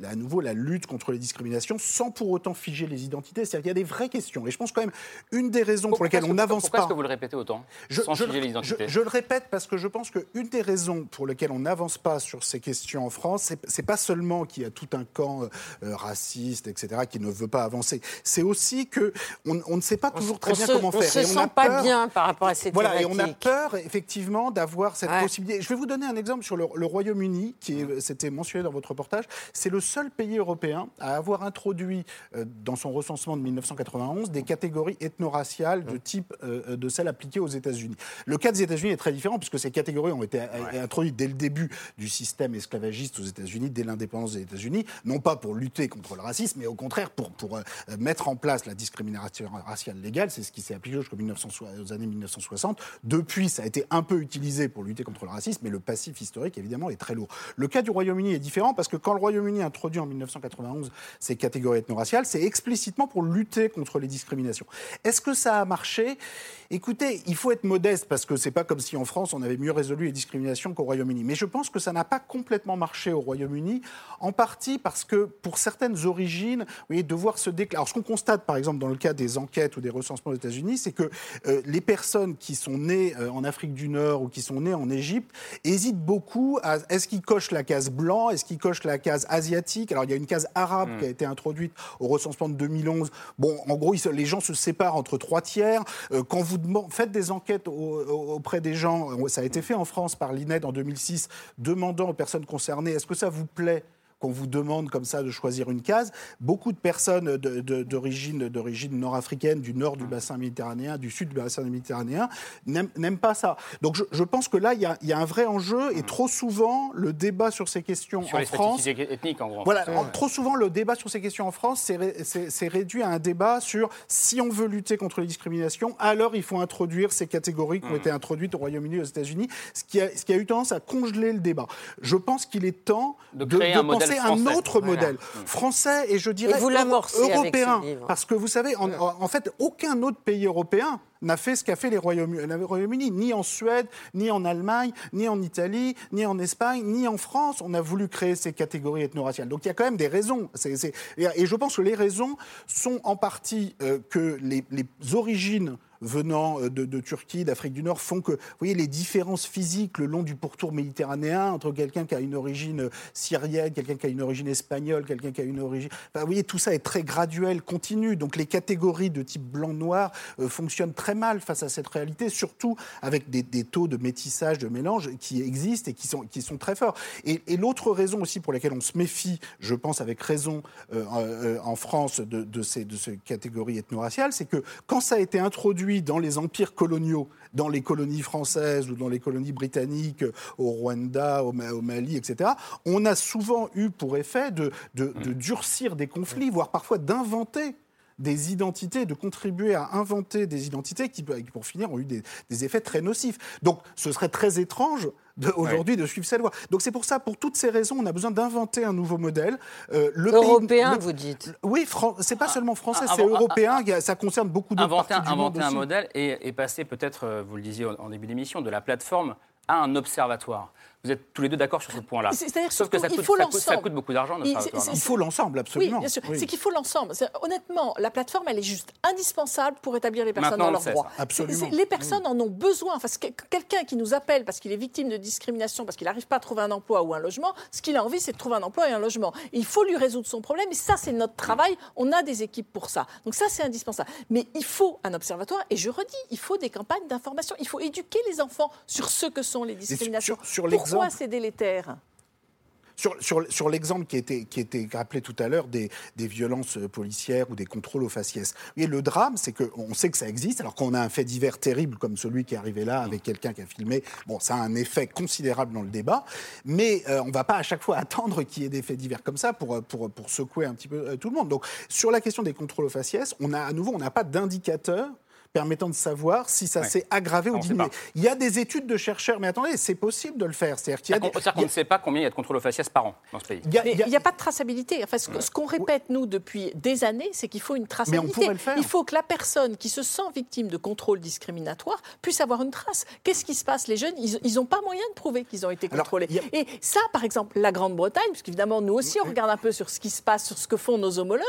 à nouveau la lutte contre les discriminations sans pour autant figer les identités. C'est-à-dire qu'il y a des vraies questions. Et je pense quand même une des raisons pour lesquelles on n'avance pas. Pourquoi est-ce que vous le répétez autant je, sans figer les identités je, le répète parce que je pense qu'une des raisons pour lesquelles on n'avance pas sur ces questions en France, c'est pas seulement qu'il y a tout un camp raciste, etc., qui ne veut pas avancer c'est aussi que on, ne sait pas toujours très bien comment faire. On se sent pas bien par rapport à cette Voilà, et on a peur effectivement d'avoir cette possibilité. Je vais vous donner un exemple sur le, Royaume-Uni, qui c'était mentionné dans votre reportage. C'est le seul pays européen à avoir introduit euh, dans son recensement de 1991 des catégories ethno-raciales de type euh, de celles appliquées aux États-Unis. Le cas des États-Unis est très différent puisque ces catégories ont été introduites dès le début du système esclavagiste aux États-Unis, dès l'indépendance des États-Unis, non pas pour lutter contre le racisme, mais au contraire pour, pour euh, mettre en place la discrimination raciale légale, c'est ce qui s'est appliqué jusqu'aux années 1960. Depuis, ça a été un peu utilisé pour lutter contre le racisme, mais le passif historique, évidemment, est très lourd. Le cas du Royaume-Uni est différent parce que quand le Royaume-Uni introduit en 1991 ces catégories ethno-raciales, c'est explicitement pour lutter contre les discriminations. Est-ce que ça a marché? Écoutez, il faut être modeste parce que c'est pas comme si en France on avait mieux résolu les discriminations qu'au Royaume-Uni. Mais je pense que ça n'a pas complètement marché au Royaume-Uni, en partie parce que pour certaines origines, vous voyez, devoir se déclarer. Alors ce qu'on constate par exemple dans le cas des enquêtes ou des recensements aux États-Unis, c'est que euh, les personnes qui sont nées euh, en Afrique du Nord ou qui sont nées en Égypte hésitent beaucoup à est-ce qu'ils cochent la case blanc, est-ce qu'ils cochent la case asiatique? Alors il y a une case arabe mm. qui a été introduite au recensement de 2011. Bon, en gros, les gens se séparent entre trois tiers. Euh, quand vous faites des enquêtes auprès des gens. Ça a été fait en France par l'INED en 2006, demandant aux personnes concernées est-ce que ça vous plaît qu'on vous demande comme ça de choisir une case. Beaucoup de personnes d'origine d'origine nord-africaine, du nord du bassin méditerranéen, du sud du bassin méditerranéen, n'aiment pas ça. Donc je, pense que là, il y, a, un vrai enjeu et trop souvent, le débat sur ces questions sur en les France... ethniques, en gros. Voilà, trop souvent, le débat sur ces questions en France, c'est réduit à un débat sur si on veut lutter contre les discriminations, alors il faut introduire ces catégories qui ont mmh. été introduites au Royaume-Uni et aux États-Unis, ce, qui a, ce qui a eu tendance à congeler le débat. Je pense qu'il est temps de, créer un modèle un autre modèle français et je dirais européen. Parce que vous savez, en, fait, aucun autre pays européen n'a fait ce qu'a fait les Royaumes-Unis, ni en Suède, ni en Allemagne, ni en Italie, ni en Espagne, ni en France. On a voulu créer ces catégories ethno-raciales. Donc il y a quand même des raisons. Et je pense que les raisons sont en partie euh, que les, les origines venant euh, de, Turquie, d'Afrique du Nord, font que, vous voyez, les différences physiques le long du pourtour méditerranéen entre quelqu'un qui a une origine syrienne, quelqu'un qui a une origine espagnole, quelqu'un qui a une origine... vous voyez, tout ça est très graduel, continu. Donc les catégories de type blanc-noir euh, fonctionnent très mal face à cette réalité, surtout avec des, taux de métissage, de mélange qui existent et qui sont, qui sont très forts. Et, l'autre raison aussi pour laquelle on se méfie, je pense avec raison euh, en France de, ces, de ces catégories ethno-raciales, c'est que quand ça a été introduit dans les empires coloniaux, dans les colonies françaises ou dans les colonies britanniques, au Rwanda, au, Mali, etc., on a souvent eu pour effet de, durcir des conflits, voire parfois d'inventer des identités, de contribuer à inventer des identités qui, pour finir, ont eu des, des effets très nocifs. Donc, ce serait très étrange aujourd'hui de suivre cette loi. Donc c'est pour ça, pour toutes ces raisons, on a besoin d'inventer un nouveau modèle. Euh, le européen, vous dites Oui, c'est pas seulement français, c'est européen. ça concerne beaucoup d'autres parties du monde Inventer un modèle et, passer peut-être, euh, vous le disiez en début d'émission, de la plateforme à un observatoire. Vous êtes tous les deux d'accord sur ce point-là. C'est-à-dire Sauf que ça coûte, il faut ça, coûte, ça coûte beaucoup d'argent. Il- faut l'ensemble, Oui, absolument. bien sûr. Oui. C'est qu'il faut l'ensemble. Honnêtement, la plateforme, elle est juste indispensable pour établir les personnes Maintenant, dans leurs droits. Absolument. Les personnes en ont besoin. Que quelqu'un qui nous appelle parce qu'il est victime de discrimination, parce qu'il n'arrive pas à trouver un emploi ou un logement, ce qu'il a envie, c'est de trouver un emploi et un logement. Et il faut lui résoudre son problème. Et ça, c'est notre travail. On a des équipes pour ça. Donc ça, c'est indispensable. Mais il faut un observatoire. Et je redis, il faut des campagnes d'information. Il faut éduquer les enfants sur ce que sont les discriminations. sur- sur Pourquoi c'est délétère Sur, sur, sur l'exemple qui était, qui était rappelé tout à l'heure des, des violences policières ou des contrôles aux faciès. Oui, le drame, c'est qu'on sait que ça existe. Alors qu'on a un fait divers terrible comme celui qui est arrivé là avec quelqu'un qui a filmé, bon, ça a un effet considérable dans le débat. Mais euh, on ne va pas à chaque fois attendre qu'il y ait des faits divers comme ça pour, pour, pour secouer un petit peu euh, tout le monde. Donc sur la question des contrôles aux faciès, on a à nouveau, on n'a pas d'indicateur permettant de savoir si ça Ouais. s'est aggravé On ou diminué. Il y a des études de chercheurs, mais attendez, c'est possible de le faire. C'est-à-dire qu'on ne sait pas combien il y a de contrôles aux faciès par an dans ce pays. il a- Mais a- n'y a, pas de traçabilité. Enfin, ce, qu'on répète, nous, depuis des années, c'est qu'il faut une traçabilité. pourrait le faire. Il faut que la personne qui se sent victime de contrôle discriminatoire puisse avoir une trace. Qu'est-ce qui se passe? Les jeunes, ils n'ont pas moyen de prouver qu'ils ont été contrôlés. a- Et ça, par exemple, la Grande-Bretagne, puisqu'évidemment, nous aussi, on regarde un peu sur ce qui se passe, sur ce que font nos homologues.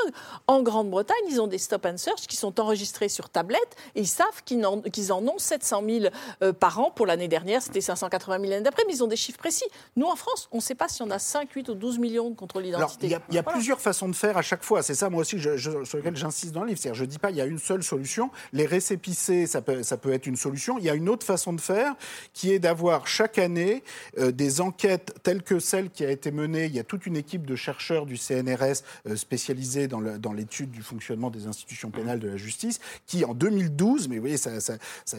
En Grande-Bretagne, ils ont des stop and search qui sont enregistrés sur tablette et ils savent qu'ils en, ont 700 000 euh, par an. Pour l'année dernière, c'était 580 000 l'année d'après, mais ils ont des chiffres précis. Nous, en France, on ne sait pas si on a 5, 8 ou 12 millions de contrôles d'identité. il y a, il y a Voilà. plusieurs façons de faire à chaque fois. C'est ça, moi aussi, je- je- sur lequel j'insiste dans le livre. Je ne dis pas il y a une seule solution. Les récépissés, ça peut, ça peut être une solution. Il y a une autre façon de faire qui est d'avoir chaque année euh, des enquêtes telles que celle qui a été menée. Il y a toute une équipe de chercheurs du CNRS euh, spécialisés dans l'étude du fonctionnement des institutions pénales de la justice qui, en 2012, mais vous voyez, ça,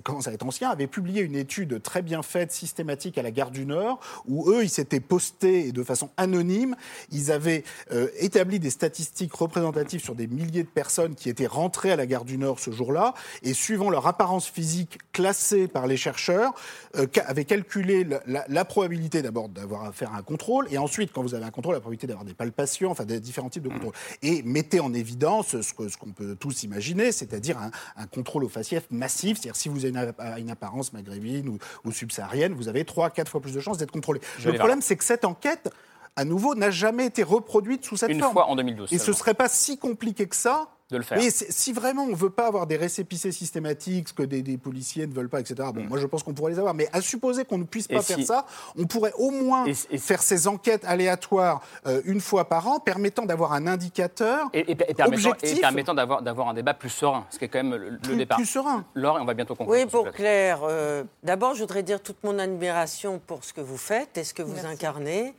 commence à être ancien, avait publié une étude très bien faite, systématique à la gare du Nord, où eux, ils s'étaient postés et de façon anonyme. Ils avaient euh, établi des statistiques représentatives sur des milliers de personnes qui étaient rentrées à la gare du Nord ce jour-là, et suivant leur apparence physique classée par les chercheurs, euh, avaient calculé la, probabilité d'abord d'avoir à faire un contrôle, et ensuite, quand vous avez un contrôle, la probabilité d'avoir des palpations, enfin des différents types de contrôles. Et mettez en évidence ce qu'on peut tous imaginer, c'est-à-dire un, un contrôle faciès massif, c'est-à-dire si vous avez une, une apparence maghrébine ou, ou subsaharienne, vous avez 3 quatre fois plus de chances d'être contrôlé. Je Le problème, c'est que cette enquête, à nouveau, n'a jamais été reproduite sous cette Une forme. fois en 2012 Et ce seulement. serait pas si compliqué que ça. De le faire. Mais si vraiment on veut pas avoir des récépissés systématiques, ce que des, des policiers ne veulent pas, etc. Bon, moi je pense qu'on pourrait les avoir. Mais à supposer qu'on ne puisse Mm. Et pas si- faire ça, on pourrait au moins faire ces enquêtes aléatoires euh, une fois par an, permettant d'avoir un indicateur Et, et- et permettant, objectif. et permettant d'avoir, d'avoir un débat plus serein, ce qui est quand même le, le Plus- départ. plus serein. Laure, on va bientôt conclure. Oui, pour. Claire, euh, d'abord, je voudrais dire toute mon admiration pour ce que vous faites et ce que vous Merci. incarnez.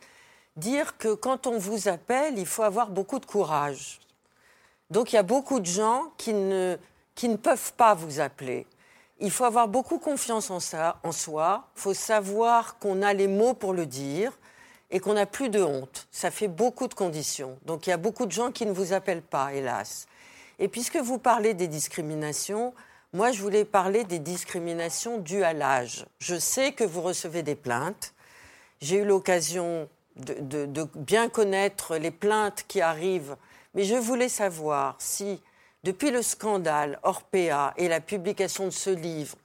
Dire que quand on vous appelle, il faut avoir beaucoup de courage. Donc, il y a beaucoup de gens qui ne, qui ne peuvent pas vous appeler. Il faut avoir beaucoup confiance en, ça, en soi. Il faut savoir qu'on a les mots pour le dire et qu'on n'a plus de honte. Ça fait beaucoup de conditions. Donc, il y a beaucoup de gens qui ne vous appellent pas, hélas. Et puisque vous parlez des discriminations, moi, je voulais parler des discriminations dues à l'âge. Je sais que vous recevez des plaintes. J'ai eu l'occasion de, bien connaître les plaintes qui arrivent, mais je voulais savoir si, depuis le scandale Orpea et la publication de ce livre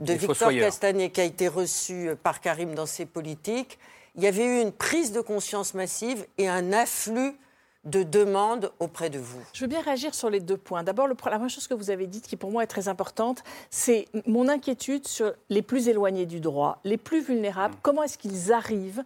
de Les Victor. Castagnet qui a été reçu par Karim dans ses politiques, il y avait eu une prise de conscience massive et un afflux de demandes auprès de vous. Je veux bien réagir sur les deux points. D'abord, la première chose que vous avez dite, qui pour moi est très importante, c'est mon inquiétude sur les plus éloignés du droit, les plus vulnérables. Comment est-ce qu'ils arrivent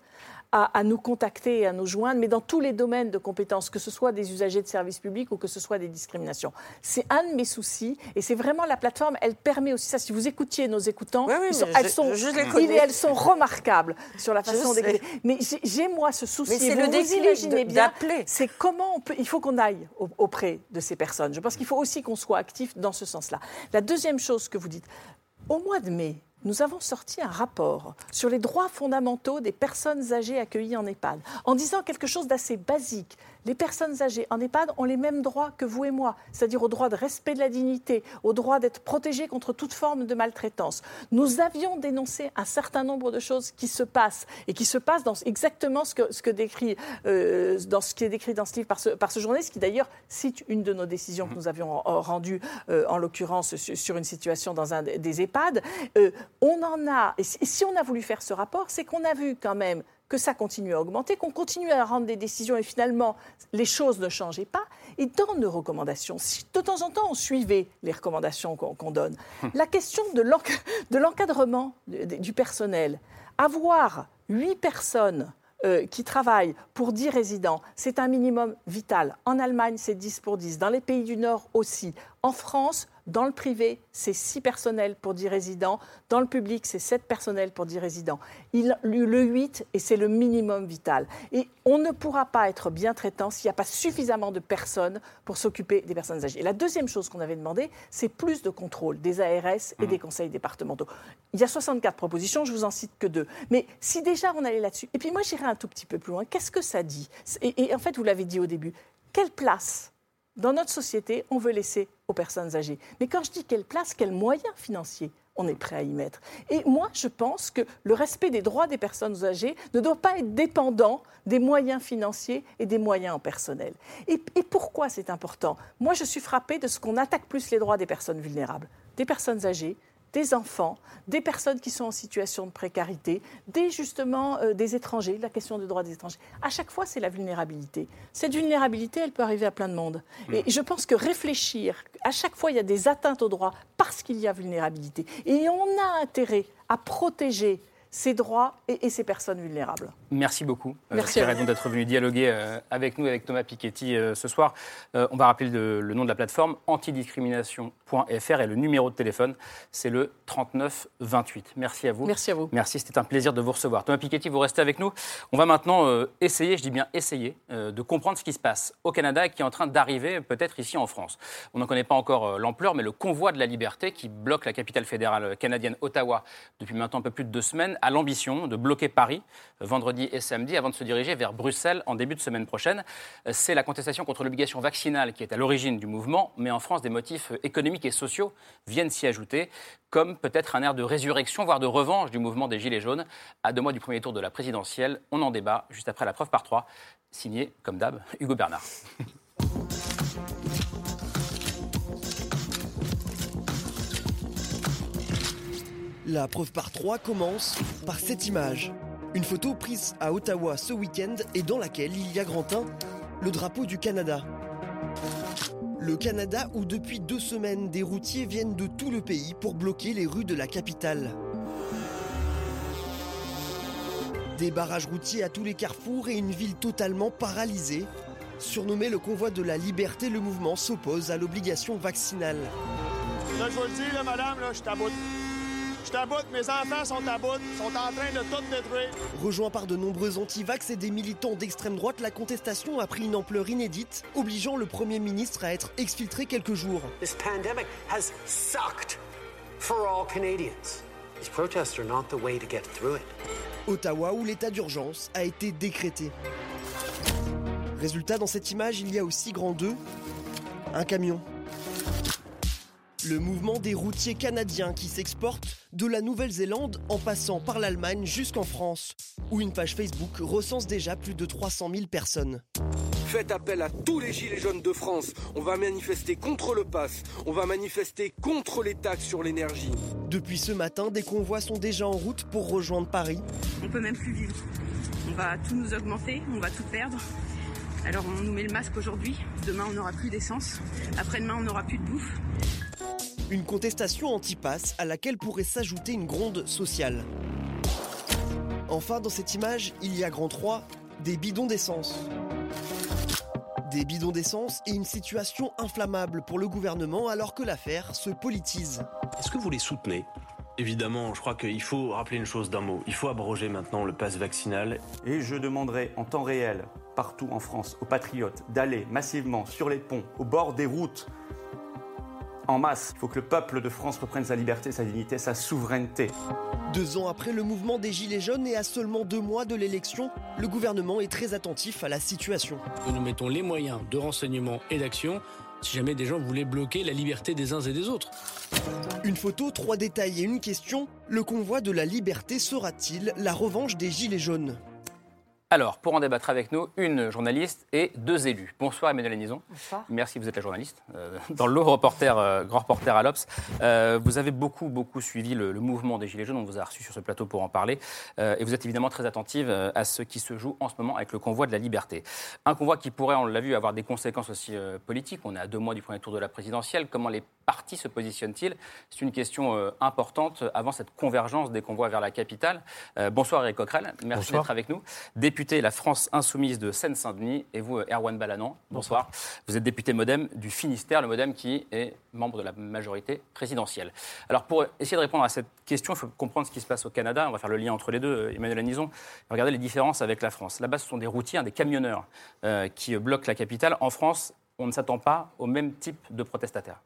à, à nous contacter et à nous joindre, mais dans tous les domaines de compétences, que ce soit des usagers de services publics ou que ce soit des discriminations. C'est un de mes soucis, et c'est vraiment la plateforme, elle permet aussi ça. Si vous écoutiez nos écoutants, oui, sont- elles sont, je les ils connais. et elles sont remarquables sur la façon d'écouter. Mais j'ai- moi ce souci. Mais c'est Vous le vous imaginez de- bien, d'appeler. c'est comment on peut. Il faut qu'on aille au- auprès de ces personnes. Je pense qu'il faut aussi qu'on soit actif dans ce sens-là. La deuxième chose que vous dites, au mois de mai. Nous avons sorti un rapport sur les droits fondamentaux des personnes âgées accueillies en EHPAD, en disant quelque chose d'assez basique. Les personnes âgées en EHPAD ont les mêmes droits que vous et moi, c'est-à-dire au droit de respect de la dignité, au droit d'être protégées contre toute forme de maltraitance. Nous avions dénoncé un certain nombre de choses qui se passent et qui se passent dans exactement ce, que, ce, que décrit, euh, qui est décrit dans ce livre par ce, par ce journaliste, qui d'ailleurs cite une de nos décisions que nous avions rendues, euh, en l'occurrence sur une situation dans un des EHPAD. Euh, on en a, et si on a voulu faire ce rapport, c'est qu'on a vu quand même que ça continue à augmenter, qu'on continue à rendre des décisions et finalement les choses ne changeaient pas. Et dans nos recommandations, si de temps en temps on suivait les recommandations qu'on donne, hum. la question de l'encadrement du personnel, avoir huit personnes euh, qui travaillent pour 10 résidents, c'est un minimum vital. En Allemagne, c'est 10 pour 10. Dans les pays du Nord aussi. En France, dans le privé, c'est 6 personnels pour 10 résidents. Dans le public, c'est 7 personnels pour 10 résidents. Il, le 8, et c'est le minimum vital. Et on ne pourra pas être bien traitant s'il n'y a pas suffisamment de personnes pour s'occuper des personnes âgées. Et la deuxième chose qu'on avait demandé, c'est plus de contrôle des ARS et mmh. des conseils départementaux. Il y a 64 propositions, je vous en cite que deux. Mais si déjà on allait là-dessus, et puis moi j'irai un tout petit peu plus loin, qu'est-ce que ça dit? Et en fait, vous l'avez dit au début, quelle place dans notre société on veut laisser aux personnes âgées. Mais quand je dis quelle place, quels moyens financiers on est prêt à y mettre. Et moi, je pense que le respect des droits des personnes âgées ne doit pas être dépendant des moyens financiers et des moyens en personnel. Et, et pourquoi c'est important? Moi, je suis frappée de ce qu'on attaque plus les droits des personnes vulnérables, des personnes âgées, des enfants, des personnes qui sont en situation de précarité, des justement euh, des étrangers, la question des droits des étrangers. À chaque fois, c'est la vulnérabilité. Cette vulnérabilité, elle peut arriver à plein de monde. Mm. Et je pense que réfléchir, à chaque fois, il y a des atteintes aux droits parce qu'il y a vulnérabilité. Et on a intérêt à protéger ses droits et, ses personnes vulnérables. Merci beaucoup. Euh, Merci euh, d'être venu dialoguer euh, avec nous, avec Thomas Piketty euh, ce soir. on va rappeler le, nom de la plateforme antidiscrimination.fr et le numéro de téléphone, c'est le 3928. Merci à vous. Merci à vous. Merci, c'était un plaisir de vous recevoir. Thomas Piketty, vous restez avec nous. On va maintenant essayer, je dis bien essayer, de comprendre ce qui se passe au Canada et qui est en train d'arriver peut-être ici en France. On n'en connaît pas encore l'ampleur, mais le convoi de la liberté qui bloque la capitale fédérale canadienne, Ottawa, depuis maintenant un peu plus de deux semaines, a l'ambition de bloquer Paris vendredi et samedi avant de se diriger vers Bruxelles en début de semaine prochaine. C'est la contestation contre l'obligation vaccinale qui est à l'origine du mouvement, mais en France, des motifs économiques et sociaux viennent s'y ajouter, comme peut-être un air de résurrection, voire de revanche du mouvement des Gilets jaunes. À deux mois du premier tour de la présidentielle, on en débat juste après la preuve par trois, signé, comme d'hab, Hugo Bernard. La preuve par trois commence par cette image. Une photo prise à Ottawa ce week-end et dans laquelle il y a grand 1 le drapeau du Canada. Le Canada où depuis deux semaines des routiers viennent de tout le pays pour bloquer les rues de la capitale. Des barrages routiers à tous les carrefours et une ville totalement paralysée. Surnommé le convoi de la liberté, le mouvement s'oppose à l'obligation vaccinale. Là, je vous là, madame, là, je. Je t'aboute, mes enfants sont à bout, sont en train de tout détruire. Rejoint par de nombreux antivax et des militants d'extrême droite, la contestation a pris une ampleur inédite, obligeant le Premier ministre à être exfiltré quelques jours. This pandemic has sucked for all Canadians. These protests are not the way to get through it. Ottawa, où l'état d'urgence a été décrété. Résultat, dans cette image, il y a aussi grand 2, un camion. Le mouvement des routiers canadiens qui s'exportent de la Nouvelle-Zélande en passant par l'Allemagne jusqu'en France, où une page Facebook recense déjà plus de 300 000 personnes. Faites appel à tous les gilets jaunes de France. On va manifester contre le pass. On va manifester contre les taxes sur l'énergie. Depuis ce matin, des convois sont déjà en route pour rejoindre Paris. On peut même plus vivre. On va tout nous augmenter, on va tout perdre. Alors on nous met le masque aujourd'hui, demain on n'aura plus d'essence, après-demain on n'aura plus de bouffe. Une contestation anti-pass à laquelle pourrait s'ajouter une gronde sociale. Enfin, dans cette image, il y a grand 3, des bidons d'essence. Des bidons d'essence et une situation inflammable pour le gouvernement alors que l'affaire se politise. Est-ce que vous les soutenez? Évidemment, je crois qu'il faut rappeler une chose d'un mot. Il faut abroger maintenant le pass vaccinal. Et je demanderai en temps réel, partout en France, aux patriotes d'aller massivement sur les ponts, au bord des routes, en masse. Il faut que le peuple de France reprenne sa liberté, sa dignité, sa souveraineté. Deux ans après le mouvement des Gilets jaunes et à seulement deux mois de l'élection, le gouvernement est très attentif à la situation. Nous mettons les moyens de renseignement et d'action si jamais des gens voulaient bloquer la liberté des uns et des autres. Une photo, trois détails et une question. Le convoi de la liberté sera-t-il la revanche des Gilets jaunes? Alors, pour en débattre avec nous, une journaliste et deux élus. Bonsoir Emmanuel Anison. Bonsoir. Merci, vous êtes la journaliste. euh, dans le reporter, euh, grand reporter à l'Obs. Euh, vous avez beaucoup, beaucoup suivi le, le mouvement des Gilets jaunes. On vous a reçu sur ce plateau pour en parler. Euh, et vous êtes évidemment très attentive à ce qui se joue en ce moment avec le convoi de la liberté. Un convoi qui pourrait, on l'a vu, avoir des conséquences aussi euh, politiques. On est à deux mois du premier tour de la présidentielle. Comment les partis se positionnent-ils? C'est une question euh, importante avant cette convergence des convois vers la capitale. Euh, bonsoir Eric Coquerel. Merci d'être avec nous. Député La France Insoumise de Seine-Saint-Denis. Et vous, euh, Erwan Balanan. Bonsoir. Vous êtes député Modem du Finistère, le Modem qui est membre de la majorité présidentielle. Alors, pour essayer de répondre à cette question, il faut comprendre ce qui se passe au Canada. On va faire le lien entre les deux, euh, Emmanuel Anison. Regardez les différences avec la France. Là-bas, ce sont des routiers, hein, des camionneurs euh, qui bloquent la capitale. En France, on ne s'attend pas au même type de protestataires.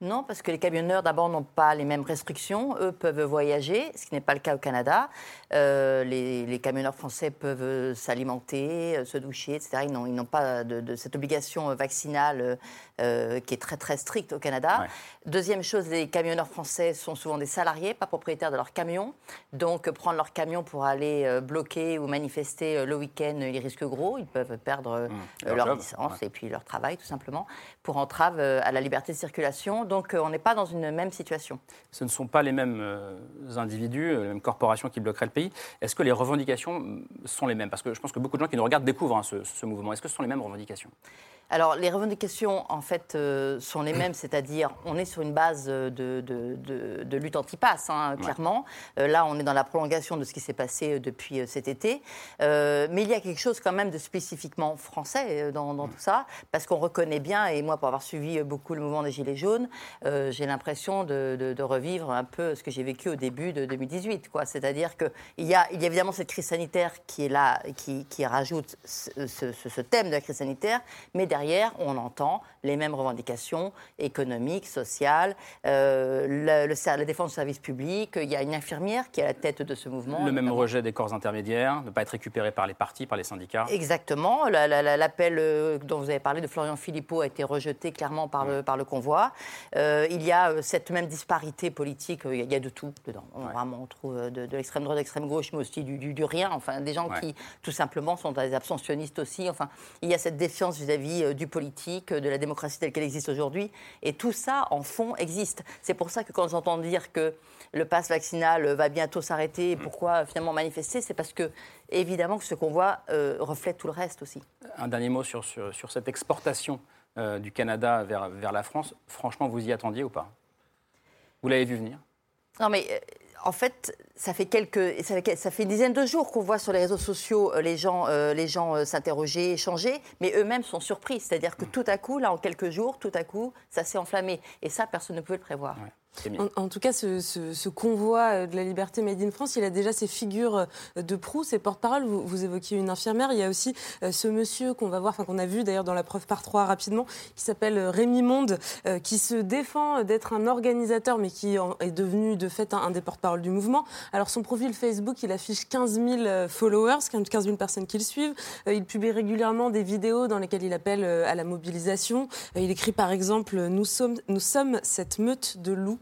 Non, parce que les camionneurs, d'abord, n'ont pas les mêmes restrictions. Eux peuvent voyager, ce qui n'est pas le cas au Canada. Euh, les, les camionneurs français peuvent s'alimenter, euh, se doucher, etc. Ils n'ont, pas de, de cette obligation vaccinale euh, qui est très, très stricte au Canada. Deuxième chose, les camionneurs français sont souvent des salariés, pas propriétaires de leur camion. Donc, prendre leur camion pour aller bloquer ou manifester le week-end, ils risquent gros. Ils peuvent perdre euh, Leur licence ouais. et puis leur travail, tout simplement, pour entrave à la liberté de circulation. Donc, euh, on n'est pas dans une même situation. Ce ne sont pas les mêmes euh, individus, euh, les mêmes corporations qui bloqueraient le pays. Est-ce que les revendications mm, sont les mêmes? Parce que je pense que beaucoup de gens qui nous regardent découvrent hein, ce, ce mouvement. Est-ce que ce sont les mêmes revendications? Alors, les revendications, en fait, euh, sont les mêmes, c'est-à-dire, on est sur une base de, de- de- de lutte anti-pass, hein, clairement. Euh, là, on est dans la prolongation de ce qui s'est passé depuis euh, cet été. Mais il y a quelque chose quand même de spécifiquement français dans, dans tout ça, parce qu'on reconnaît bien, et moi, pour avoir suivi beaucoup le mouvement des Gilets jaunes, euh, j'ai l'impression de, de- de revivre un peu ce que j'ai vécu au début de 2018. quoi. C'est-à-dire qu'il y a, il y a évidemment cette crise sanitaire qui est là, qui, qui rajoute ce, ce- ce- ce thème de la crise sanitaire, mais derrière, on entend les mêmes revendications économiques, sociales, euh, le- le ser- la défense du service public. Il y a une infirmière qui est à la tête de ce mouvement. Le même rejet des corps intermédiaires, ne pas être récupéré par les partis, par les syndicats. Exactement. La- la- la- L'appel euh, dont vous avez parlé de Florian Philippot a été rejeté clairement par le, par le convoi. Euh, il y a euh, cette même disparité politique, euh, il y a- de tout dedans. On, Vraiment, on trouve de, de l'extrême droite, de l'extrême gauche, mais aussi du, du- du rien. Enfin, des gens Ouais. qui, tout simplement, sont des abstentionnistes aussi. Enfin, il y a cette défiance vis-à-vis du politique, de la démocratie telle qu'elle existe aujourd'hui. Et tout ça, en fond, existe. C'est pour ça que quand j'entends dire que le pass vaccinal va bientôt s'arrêter, et pourquoi finalement manifester, c'est parce que, évidemment, que ce convoi euh, reflète tout le reste aussi. Un dernier mot sur, sur, sur cette exportation euh, du Canada vers, vers la France. Franchement, vous y attendiez ou pas? Vous l'avez vu venir? Non, mais euh, en fait, ça fait quelques, ça fait, ça fait une dizaine de jours qu'on voit sur les réseaux sociaux euh, les gens, euh, les gens s'interroger, échanger, mais eux-mêmes sont surpris. C'est-à-dire que tout à coup, là, en quelques jours, tout à coup, ça s'est enflammé. Et ça, personne ne pouvait le prévoir. En, tout cas, ce, convoi euh, de la liberté Made in France, il a déjà ses figures euh, de proue, ses porte-paroles. Vous, évoquiez une infirmière. Il y a aussi euh, ce monsieur qu'on va voir, enfin qu'on a vu d'ailleurs dans la preuve par trois rapidement, qui s'appelle Rémi Monde, qui se défend d'être un organisateur, mais qui est devenu de fait un, des porte-paroles du mouvement. Alors son profil Facebook, il affiche 15 000 euh, followers, 15 000 personnes qui le suivent. Il publie régulièrement des vidéos dans lesquelles il appelle à la mobilisation. Il écrit par exemple Nous sommes, nous sommes cette meute de loups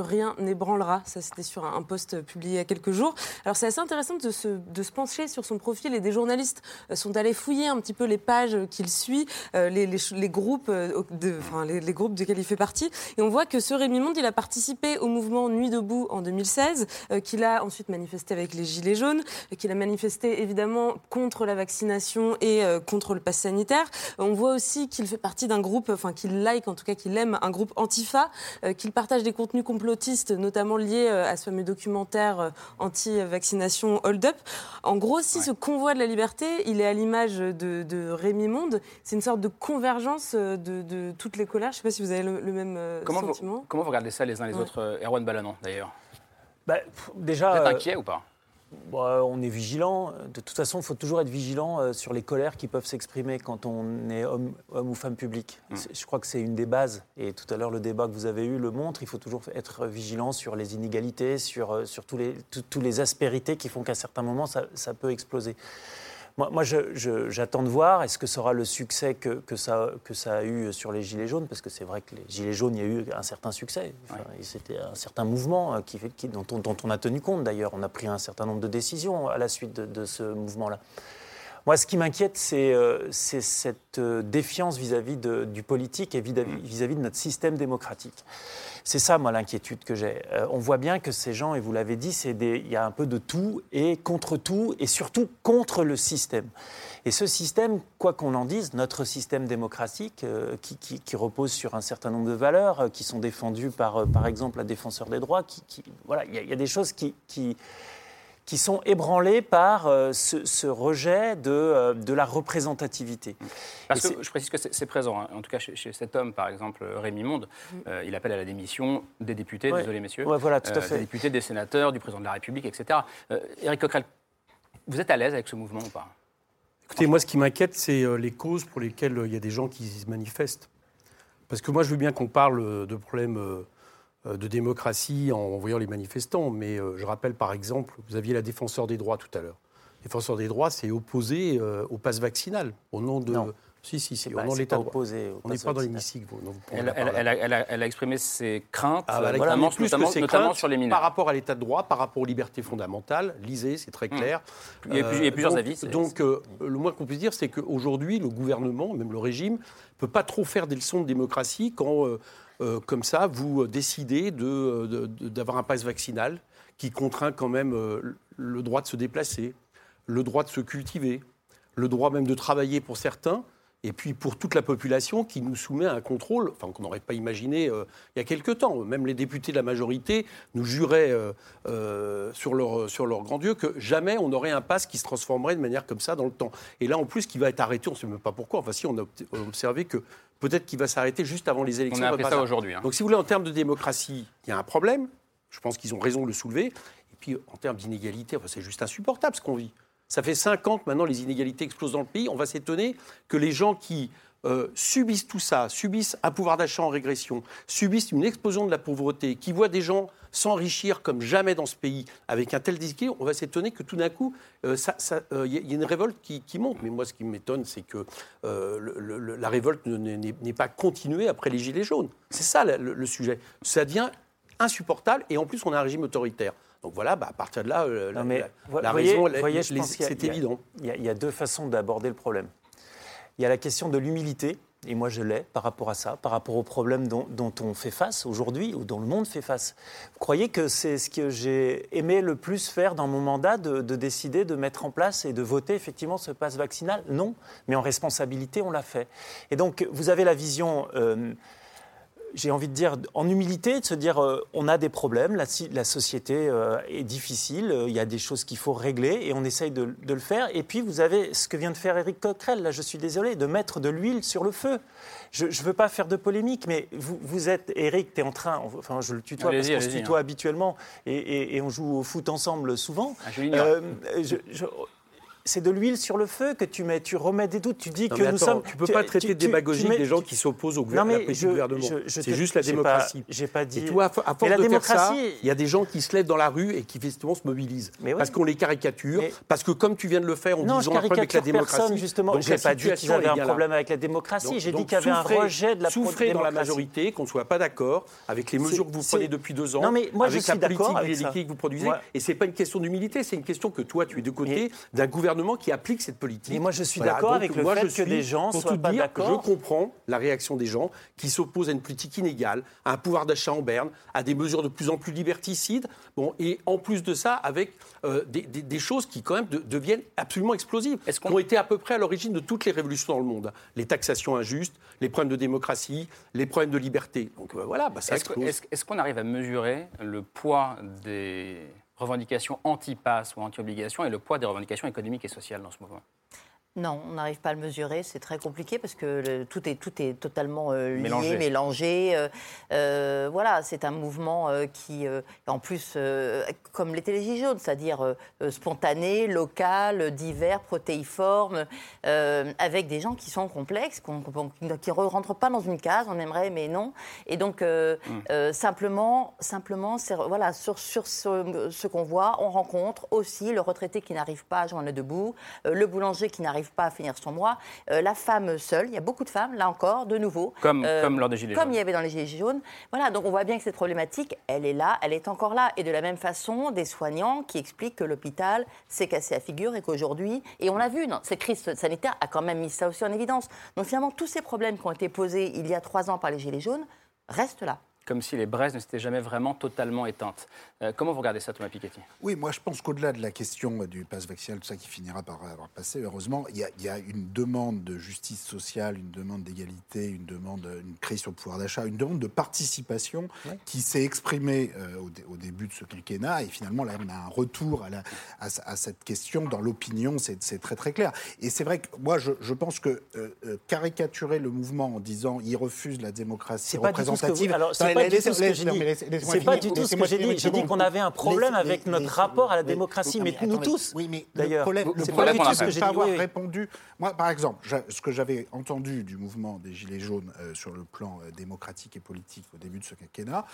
rien n'ébranlera. Ça, c'était sur un post publié il y a quelques jours. Alors, c'est assez intéressant de se, de se pencher sur son profil et des journalistes euh, sont allés fouiller un petit peu les pages qu'il suit, euh, les, groupes, euh, de, enfin, les, les groupes desquels il fait partie. Et on voit que ce Rémi Monde, il a participé au mouvement Nuit debout en 2016, euh, qu'il a ensuite manifesté avec les Gilets jaunes, qu'il a manifesté évidemment contre la vaccination et contre le pass sanitaire. On voit aussi qu'il fait partie d'un groupe, enfin qu'il like, en tout cas qu'il aime un groupe Antifa, qu'il partage des contenus complotistes, notamment liés euh, à ce fameux documentaire euh, anti-vaccination Hold Up. En gros, si ce convoi de la liberté, il est à l'image de, de Rémi Monde, c'est une sorte de convergence euh, de, de toutes les colères. Je ne sais pas si vous avez le, le même comment sentiment. vous, comment vous regardez ça les uns les Ouais. autres Erwan Balanon, d'ailleurs? Bah, déjà, Vous êtes euh, inquiet ou pas? Bah, on est vigilant. De toute façon, il faut toujours être vigilant euh, sur les colères qui peuvent s'exprimer quand on est homme, homme ou femme public. Mm. C'est- Je crois que c'est une des bases. Et tout à l'heure, le débat que vous avez eu le montre. Il faut toujours être vigilant sur les inégalités, sur, euh, sur tous les, tout- tous les aspérités qui font qu'à certains moments, ça, ça peut exploser. Moi, j'attends de voir est-ce que ça aura le succès que, que ça, que ça a eu sur les Gilets jaunes, parce que c'est vrai que les Gilets jaunes, il y a eu un certain succès. Enfin, C'était un certain mouvement euh, qui, dont, on, dont on a tenu compte d'ailleurs. On a pris un certain nombre de décisions à la suite de, de ce mouvement-là. Moi, ce qui m'inquiète, c'est euh, cette euh, défiance vis-à-vis du politique et vis-à-vis vis-à-vis de notre système démocratique. C'est ça, moi, l'inquiétude que j'ai. Euh, on voit bien que ces gens, et vous l'avez dit, il y a un peu de tout et contre tout, et surtout contre le système. Et ce système, quoi qu'on en dise, notre système démocratique, euh, qui, qui- qui repose sur un certain nombre de valeurs, euh, qui sont défendues par, euh, par exemple, la défenseur des droits, qui, qui- voilà, il y, a- il y a des choses qui, qui, sont ébranlées par euh, ce, ce rejet de, euh, de la représentativité. Parce Et que je précise que c'est présent. hein. En tout cas, chez, chez cet homme, par exemple, Rémi Monde, euh, il appelle à la démission des députés, Ouais. désolé messieurs, Ouais, voilà, tout à euh, fait. des députés, des sénateurs, du président de la République, etc. Euh, Éric Coquerel, vous êtes à l'aise avec ce mouvement ou pas? Écoutez, moi, ce qui m'inquiète, c'est les causes pour lesquelles il y a des gens qui se manifestent. Parce que moi, je veux bien qu'on parle de problèmes de démocratie en voyant les manifestants, mais euh, je rappelle par exemple, vous aviez la défenseur des droits tout à l'heure. La défenseur des droits, c'est opposé euh, au pass vaccinal, au nom de. Non. Si, si, opposé au On n'est pas dans l'hémicycle. elle, a, elle a- elle a exprimé ses craintes, Ah, bah, euh, notamment, exprimé plus notamment- que ses notamment craintes sur les mineurs. Par rapport à l'état de droit, par rapport aux libertés fondamentales, lisez, c'est très clair. Il y a plus- il y a plusieurs donc, avis, Donc, euh, le moins qu'on puisse dire, c'est qu'aujourd'hui, le gouvernement, même le régime, ne peut pas trop faire des leçons de démocratie quand, euh, euh, comme ça, vous euh, décidez de- de- de- d'avoir un pass vaccinal qui contraint quand même euh, le droit de se déplacer, le droit de se cultiver, le droit même de travailler pour certains, et puis pour toute la population qui nous soumet à un contrôle, enfin qu'on n'aurait pas imaginé euh, il y a quelque temps. Même les députés de la majorité nous juraient euh, euh, sur, leur, sur leur grand Dieu que jamais on aurait un pass qui se transformerait de manière comme ça dans le temps. Et là, en plus, qui va être arrêté, on ne sait même pas pourquoi. Enfin, si, on a observé que peut-être qu'il va s'arrêter juste avant les élections. On a appris ça aujourd'hui, hein. Donc, si vous voulez, en termes de démocratie, il y a un problème. Je pense qu'ils ont raison de le soulever. Et puis, en termes d'inégalité, enfin, c'est juste insupportable ce qu'on vit. Ça fait 5 ans que maintenant les inégalités explosent dans le pays. On va s'étonner que les gens qui euh, subissent tout ça, subissent un pouvoir d'achat en régression, subissent une explosion de la pauvreté, qui voient des gens s'enrichir comme jamais dans ce pays avec un tel déséquilibre, on va s'étonner que tout d'un coup, euh, ça, euh, il y, a- il une révolte qui, monte. Mais moi, ce qui m'étonne, c'est que euh, la révolte ne- n'est pas continuée après les Gilets jaunes. C'est ça le sujet. Ça devient insupportable et en plus, on a un régime autoritaire. Donc voilà, bah, à partir de là, euh, la, mais la- la voyez- raison, voyez, c'est il y a- évident. Il y, a, il y a deux façons d'aborder le problème. Il y a la question de l'humilité, et moi je l'ai par rapport à ça, par rapport aux problèmes dont, dont on fait face aujourd'hui, ou dont le monde fait face. Vous croyez que c'est ce que j'ai aimé le plus faire dans mon mandat, de, de décider de mettre en place et de voter effectivement ce passe vaccinal? Non, mais en responsabilité, on l'a fait. Et donc, vous avez la vision... euh, j'ai envie de dire, en humilité, de se dire euh, on a des problèmes, la, société euh, est difficile, euh, il y a des choses qu'il faut régler et on essaye de, de le faire. Et puis vous avez ce que vient de faire Éric Coquerel, là je suis désolé, de mettre de l'huile sur le feu. Je ne veux pas faire de polémique, mais vous, vous êtes, Éric, tu es en train, enfin je le tutoie parce qu'on se tutoie hein. habituellement et, et- et on joue au foot ensemble souvent. Ah, je c'est de l'huile sur le feu que tu mets, tu remets des doutes, tu dis Non, que nous attends, sommes. tu peux pas traiter de tu- mets- des gens qui s'opposent au gouvernement, C'est te- juste la démocratie. j'ai pas dit- Et toi, à force la de faire ça, démocratie- il y a des gens qui se lèvent dans la rue et qui justement se mobilisent. Oui. Parce qu'on les caricature, Mais- parce que comme tu viens de le faire en Non, disant un problème avec la démocratie. personne, justement. J'ai pas dit qu'ils avaient un problème avec la démocratie. J'ai dit qu'il y avait un rejet de la Souffrez dans la démocratie. majorité, qu'on ne soit pas d'accord avec les mesures que vous prenez depuis deux ans, Non, mais moi, je avec suis la politique que vous produisez. Et c'est pas une question d'humilité, c'est une question que toi, tu es de côté d'un gouvernement qui applique cette politique. Mais moi, je suis Voilà, d'accord avec le moi, fait je que des gens pour soient tout pas dire, d'accord. Je comprends la réaction des gens qui s'opposent à une politique inégale, à un pouvoir d'achat en berne, à des mesures de plus en plus liberticides. Bon, et en plus de ça, avec euh, des, des- des choses qui quand même de- deviennent absolument explosives, qui ont été à peu près à l'origine de toutes les révolutions dans le monde. Les taxations injustes, les problèmes de démocratie, les problèmes de liberté. Donc euh, voilà, bah, ça Est-ce est-ce est-ce qu'on arrive à mesurer le poids des revendications anti-pass ou anti-obligation et le poids des revendications économiques et sociales dans ce mouvement Non, on n'arrive pas à le mesurer, c'est très compliqué parce que le- tout, est, tout est totalement euh, lié, Mélangé. mélangé. euh, euh, voilà, c'est un mouvement qui, en plus, comme les Gilets jaunes, c'est-à-dire spontané, local, divers, protéiforme, avec des gens qui sont complexes, qui ne rentrent pas dans une case, on aimerait, mais non. Et donc, euh, simplement, simplement voilà, sur, sur ce, ce qu'on voit, on rencontre aussi le retraité qui n'arrive pas à joindre debout, le boulanger qui n'arrive pas à finir son mois, euh, la femme seule. Il y a beaucoup de femmes, là encore, de nouveau. Comme- comme lors des Gilets Comme jaunes. il y avait dans les Gilets jaunes. Voilà, donc on voit bien que cette problématique, elle est là, elle est encore là. Et de la même façon, des soignants qui expliquent que l'hôpital s'est cassé la figure et qu'aujourd'hui, et on l'a vu, non, cette crise sanitaire a quand même mis ça aussi en évidence. Donc finalement, tous ces problèmes qui ont été posés il y a trois ans par les Gilets jaunes restent là. Comme si les braises ne s'étaient jamais vraiment totalement éteintes. Euh, comment vous regardez ça, Thomas Piketty? Oui, moi je pense qu'au-delà de la question euh, du pass vaccinal, tout ça qui finira par avoir passé, heureusement, il y, a, il y a une demande de justice sociale, une demande d'égalité, une demande, une crise sur le pouvoir d'achat, une demande de participation qui s'est exprimée euh, au, dé- au début de ce quinquennat. Et finalement, là, on a un retour à, la- à ce- à cette question dans l'opinion, c'est très très clair. Et c'est vrai que moi, je, je pense que euh, euh, caricaturer le mouvement en disant il refuse la démocratie représentative. c'est pas mais du tout ce que laissez- j'ai non, dit. mais laissez- laissez-moi C'est pas du tout ce que j'ai dit. J'ai dit qu'on avait un problème avec notre rapport à la mais- démocratie, mais nous tous, Oui, mais d'ailleurs. le problème, C'est le pas du tout ce que de j'ai dit, répondu. Moi, par exemple, ce que j'avais entendu du mouvement des Gilets jaunes euh, sur le plan euh, démocratique et politique au début de ce quinquennat,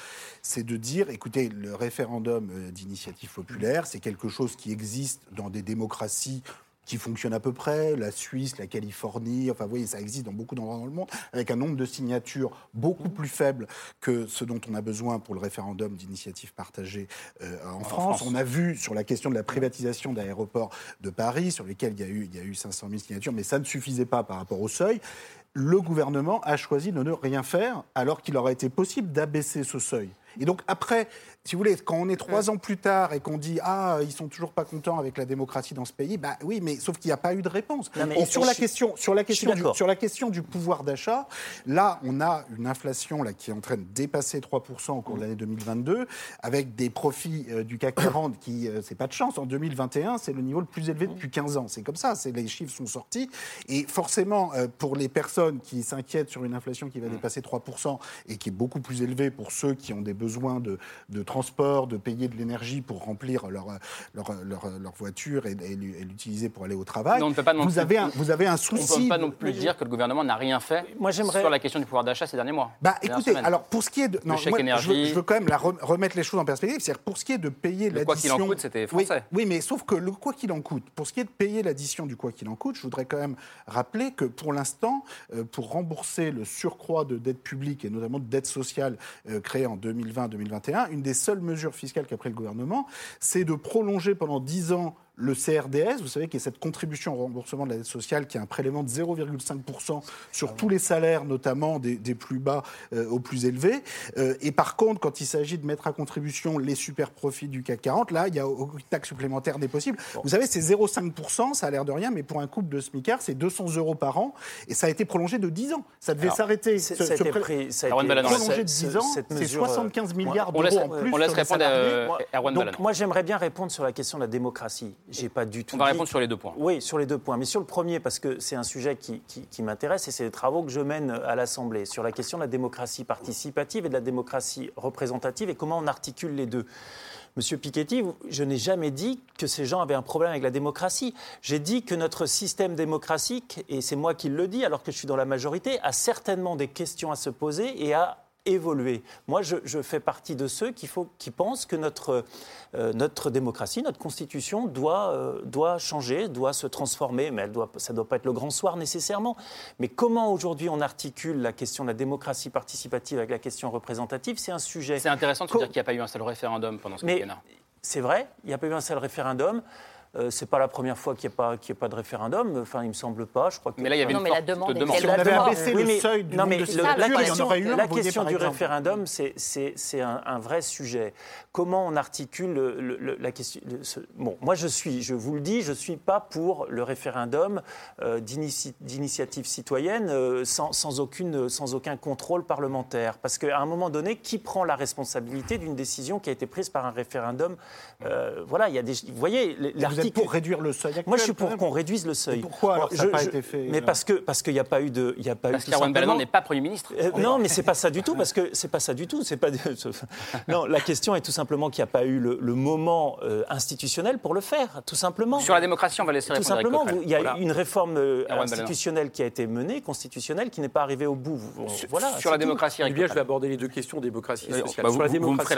c'est de dire, écoutez, le référendum euh, d'initiative populaire, c'est quelque chose qui existe dans des démocraties qui fonctionnent à peu près, la Suisse, la Californie, enfin vous voyez, ça existe dans beaucoup d'endroits dans le monde, avec un nombre de signatures beaucoup plus faible que ce dont on a besoin pour le référendum d'initiative partagée euh, en, France. France. On a vu sur la question de la privatisation d'aéroports de Paris, sur lesquels il y, a eu, il y a eu 500 000 signatures, mais ça ne suffisait pas par rapport au seuil. Le gouvernement a choisi de ne rien faire alors qu'il aurait été possible d'abaisser ce seuil. Et donc après, si vous voulez, quand on est trois ans plus tard et qu'on dit ah ils sont toujours pas contents avec la démocratie dans ce pays, bah oui, mais sauf qu'il n'y a pas eu de réponse. Non, mais sur la question, sur la question, du, sur la question du pouvoir d'achat, là on a une inflation là qui est en train de dépasser 3% au cours de l'année 2022, avec des profits euh, du CAC 40 qui euh, c'est pas de chance. En 2021, c'est le niveau le plus élevé depuis 15 ans. C'est comme ça, c'est les chiffres sont sortis. Et forcément euh, pour les personnes qui s'inquiètent sur une inflation qui va dépasser 3% et qui est beaucoup plus élevée pour ceux qui ont des besoins de, de transport, de payer de l'énergie pour remplir leur, leur, leur, leur voiture et, et l'u- et l'utiliser pour aller au travail. Mais on ne peut pas non vous, plus- avez un, vous avez un On souci. ne peut pas de- non plus dire que le gouvernement n'a rien fait sur la question du pouvoir d'achat ces derniers mois. Bah écoutez, semaines. alors pour ce qui est de. Le chèque moi, je, veux, énergie. je veux quand même la re- remettre les choses en perspective. C'est-à-dire pour ce qui est de payer Le quoi qu'il l'addition. en coûte, c'était Oui, français. Oui, mais sauf que le quoi qu'il en coûte, pour ce qui est de payer l'addition du quoi qu'il en coûte, je voudrais quand même rappeler que pour l'instant, euh, pour rembourser le surcroît de dette publique et notamment de dette sociale euh, créée en 2020-2021, une des seules mesures fiscales qu'a pris le gouvernement, c'est de prolonger pendant 10 ans le CRDS, vous savez, qui est cette contribution au remboursement de la dette sociale, qui est un prélèvement de 0,5% sur tous les salaires, notamment des, des plus bas euh, aux plus élevés. Euh, et par contre, quand il s'agit de mettre à contribution les super profits du CAC 40, là, il n'y a aucune taxe supplémentaire n'est possible. Vous savez, c'est 0,5%, ça a l'air de rien, mais pour un couple de smicards, c'est 200 euros par an, et ça a été prolongé de 10 ans. Ça devait s'arrêter. ça a été pré- pris- ça a Erwan été- Balladan, prolongé de ce- 10 ans, c'est mesure, euh, 75 moi- milliards d'euros en plus. on laisse sur les répondre, salariés. euh, Erwan donc, moi, j'aimerais bien répondre sur la question de la démocratie. J'ai pas du tout. On va dit- répondre sur les deux points. Oui, sur les deux points. Mais sur le premier, parce que c'est un sujet qui, qui- qui m'intéresse et c'est les travaux que je mène à l'Assemblée sur la question de la démocratie participative et de la démocratie représentative et comment on articule les deux. Monsieur Piketty, je n'ai jamais dit que ces gens avaient un problème avec la démocratie. J'ai dit que notre système démocratique, et c'est moi qui le dis alors que je suis dans la majorité, a certainement des questions à se poser et à évoluer. Moi, je, je fais partie de ceux qui, faut, qui pensent que notre, euh, notre démocratie, notre constitution doit, euh, doit changer, doit se transformer, mais elle doit, ça ne doit pas être le grand soir nécessairement. Mais comment aujourd'hui on articule la question de la démocratie participative avec la question représentative, c'est un sujet. C'est intéressant de se dire qu'il n'y a pas eu un seul référendum pendant ce Mais quinquennat. c'est vrai, il n'y a pas eu un seul référendum. Euh, c'est pas la première fois qu'il n'y a, pas- qu'il y a pas de référendum. Enfin, il me semble pas. Je crois que... Mais là, il y avait Non, une mais la demande demande. Si on avait abaissé Oui, le seuil du non, mais de le- la il y en question, aurait eu un, la question du exemple. référendum, c'est- c'est c'est un, un vrai sujet. Comment on articule le- le- la question le- ce- Bon, moi, je suis, je vous le dis, je ne suis pas pour le référendum euh, d'initiative citoyenne euh, sans, sans aucune, sans aucun contrôle parlementaire. Parce qu'à un moment donné, qui prend la responsabilité d'une décision qui a été prise par un référendum? Euh, Voilà, il y a des. Vous voyez, les- Pour réduire le seuil actuel Moi, je suis pour qu'on réduise le seuil. pourquoi alors ça n'a pas je- été fait Mais là parce que parce qu'il n'y a pas eu de, il y a pas Parce eu. tout simplement- n'est pas Premier ministre. Euh, non, mais c'est pas ça du tout, parce que c'est pas ça du tout. C'est pas. non, la question est tout simplement qu'il n'y a pas eu le, le moment euh, institutionnel pour le faire, tout simplement. Sur la démocratie, on va laisser Tout répondre Eric simplement, il y a Voilà. une réforme euh, institutionnelle qui a été menée, constitutionnelle, qui n'est pas arrivée au bout. Voilà, sur la tout. démocratie, Eh Eric bien, je vais aborder les deux questions démocratie et sociale. bah, Sur la démocratie,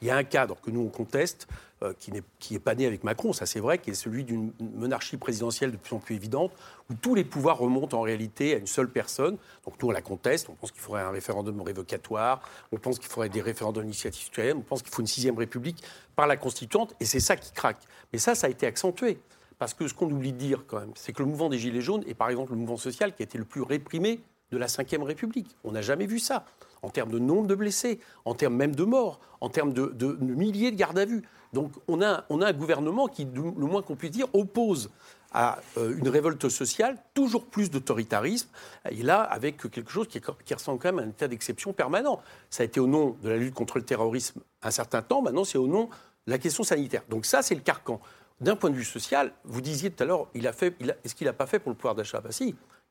il y a un cadre que nous on conteste, euh, qui n'est est pas né avec Macron, ça c'est vrai, qui est celui d'une monarchie présidentielle de plus en plus évidente, où tous les pouvoirs remontent en réalité à une seule personne. Donc nous on la conteste, on pense qu'il faudrait un référendum révocatoire, on pense qu'il faudrait des référendums d'initiative citoyenne, on pense qu'il faut une sixième république par la constituante, et c'est ça qui craque. Mais ça, ça a été accentué. Parce que ce qu'on oublie de dire quand même, c'est que le mouvement des Gilets jaunes est par exemple le mouvement social qui a été le plus réprimé de la Ve République. On n'a jamais vu ça. En termes de nombre de blessés, en termes même de morts, en termes de, milliers de gardes à vue. Donc on a, on a un gouvernement qui, le moins qu'on puisse dire, oppose à euh, une révolte sociale toujours plus d'autoritarisme, et là avec quelque chose qui, ressemble quand même à un état d'exception permanent. Ça a été au nom de la lutte contre le terrorisme un certain temps, maintenant c'est au nom de la question sanitaire. Donc ça c'est le carcan. D'un point de vue social, vous disiez tout à l'heure, est-ce qu'il n'a pas fait pour le pouvoir d'achat? Bah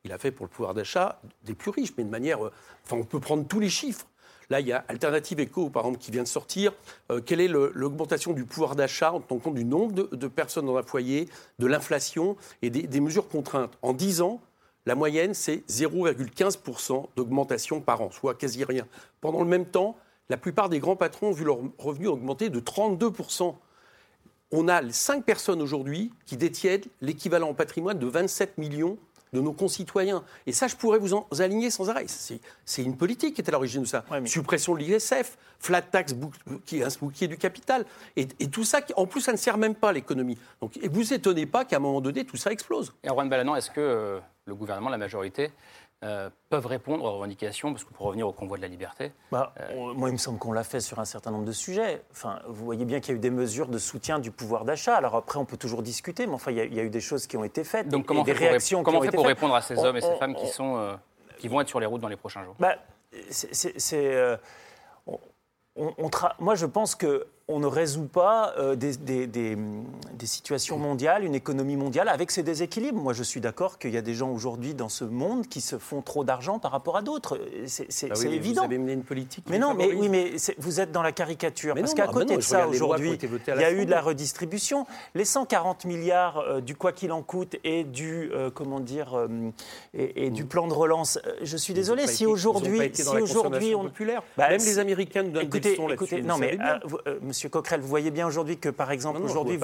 il a fait pour le pouvoir d'achat des plus riches, mais de manière, euh, enfin on peut prendre tous les chiffres. Là, il y a Alternative Eco, par exemple, qui vient de sortir. Euh, quelle est l'augmentation du pouvoir d'achat en tenant compte du nombre de, personnes dans un foyer, de l'inflation et des, des mesures contraintes? En 10 ans, la moyenne, c'est 0,15% d'augmentation par an, soit quasi rien. Pendant le même temps, la plupart des grands patrons ont vu leurs revenus augmenter de 32%. On a 5 personnes aujourd'hui qui détiennent l'équivalent en patrimoine de 27 millions de nos concitoyens. Et ça, je pourrais vous en aligner sans arrêt. C'est c'est une politique qui est à l'origine de ça. Suppression de l'ISF, flat tax, qui est un bouclier du capital. Et, et tout ça, en plus, ça ne sert même pas à l'économie. Donc, et vous étonnez pas qu'à un moment donné, tout ça explose. Et Erwan Balanon, est-ce que euh, le gouvernement, la majorité, euh, peuvent répondre aux revendications Parce que pour revenir au convoi de la liberté, Bah, on- moi, il me semble qu'on l'a fait sur un certain nombre de sujets. Enfin, vous voyez bien qu'il y a eu des mesures de soutien du pouvoir d'achat. Alors après, on peut toujours discuter, mais enfin, il y a, il y a eu des choses qui ont été faites. donc et comment on des réactions comment on fait pour faites. répondre à ces On- hommes et ces femmes qui, on- sont, euh, qui vont être sur les routes dans les prochains jours? Bah, c'est- euh, on tra- moi, je pense que on ne résout pas euh, des, des- des- des situations mondiales, une économie mondiale avec ces déséquilibres. Moi, je suis d'accord qu'il y a des gens aujourd'hui dans ce monde qui se font trop d'argent par rapport à d'autres. C'est Ah oui, évident. Vous avez mené une politique. Mais non, mais oui, mais vous êtes dans la caricature. Mais parce qu'à ah côté non, de ça, aujourd'hui, il y a eu de la redistribution. Les 140 milliards euh, du quoi qu'il en coûte et du euh, comment dire et, du plan de relance. je suis désolé si aujourd'hui, si aujourd'hui on populaire. Bah, Même les Américains nous donnent des écoutez, leçons là-dessus, non mais Monsieur Coquerel, vous voyez bien aujourd'hui que par exemple je aujourd'hui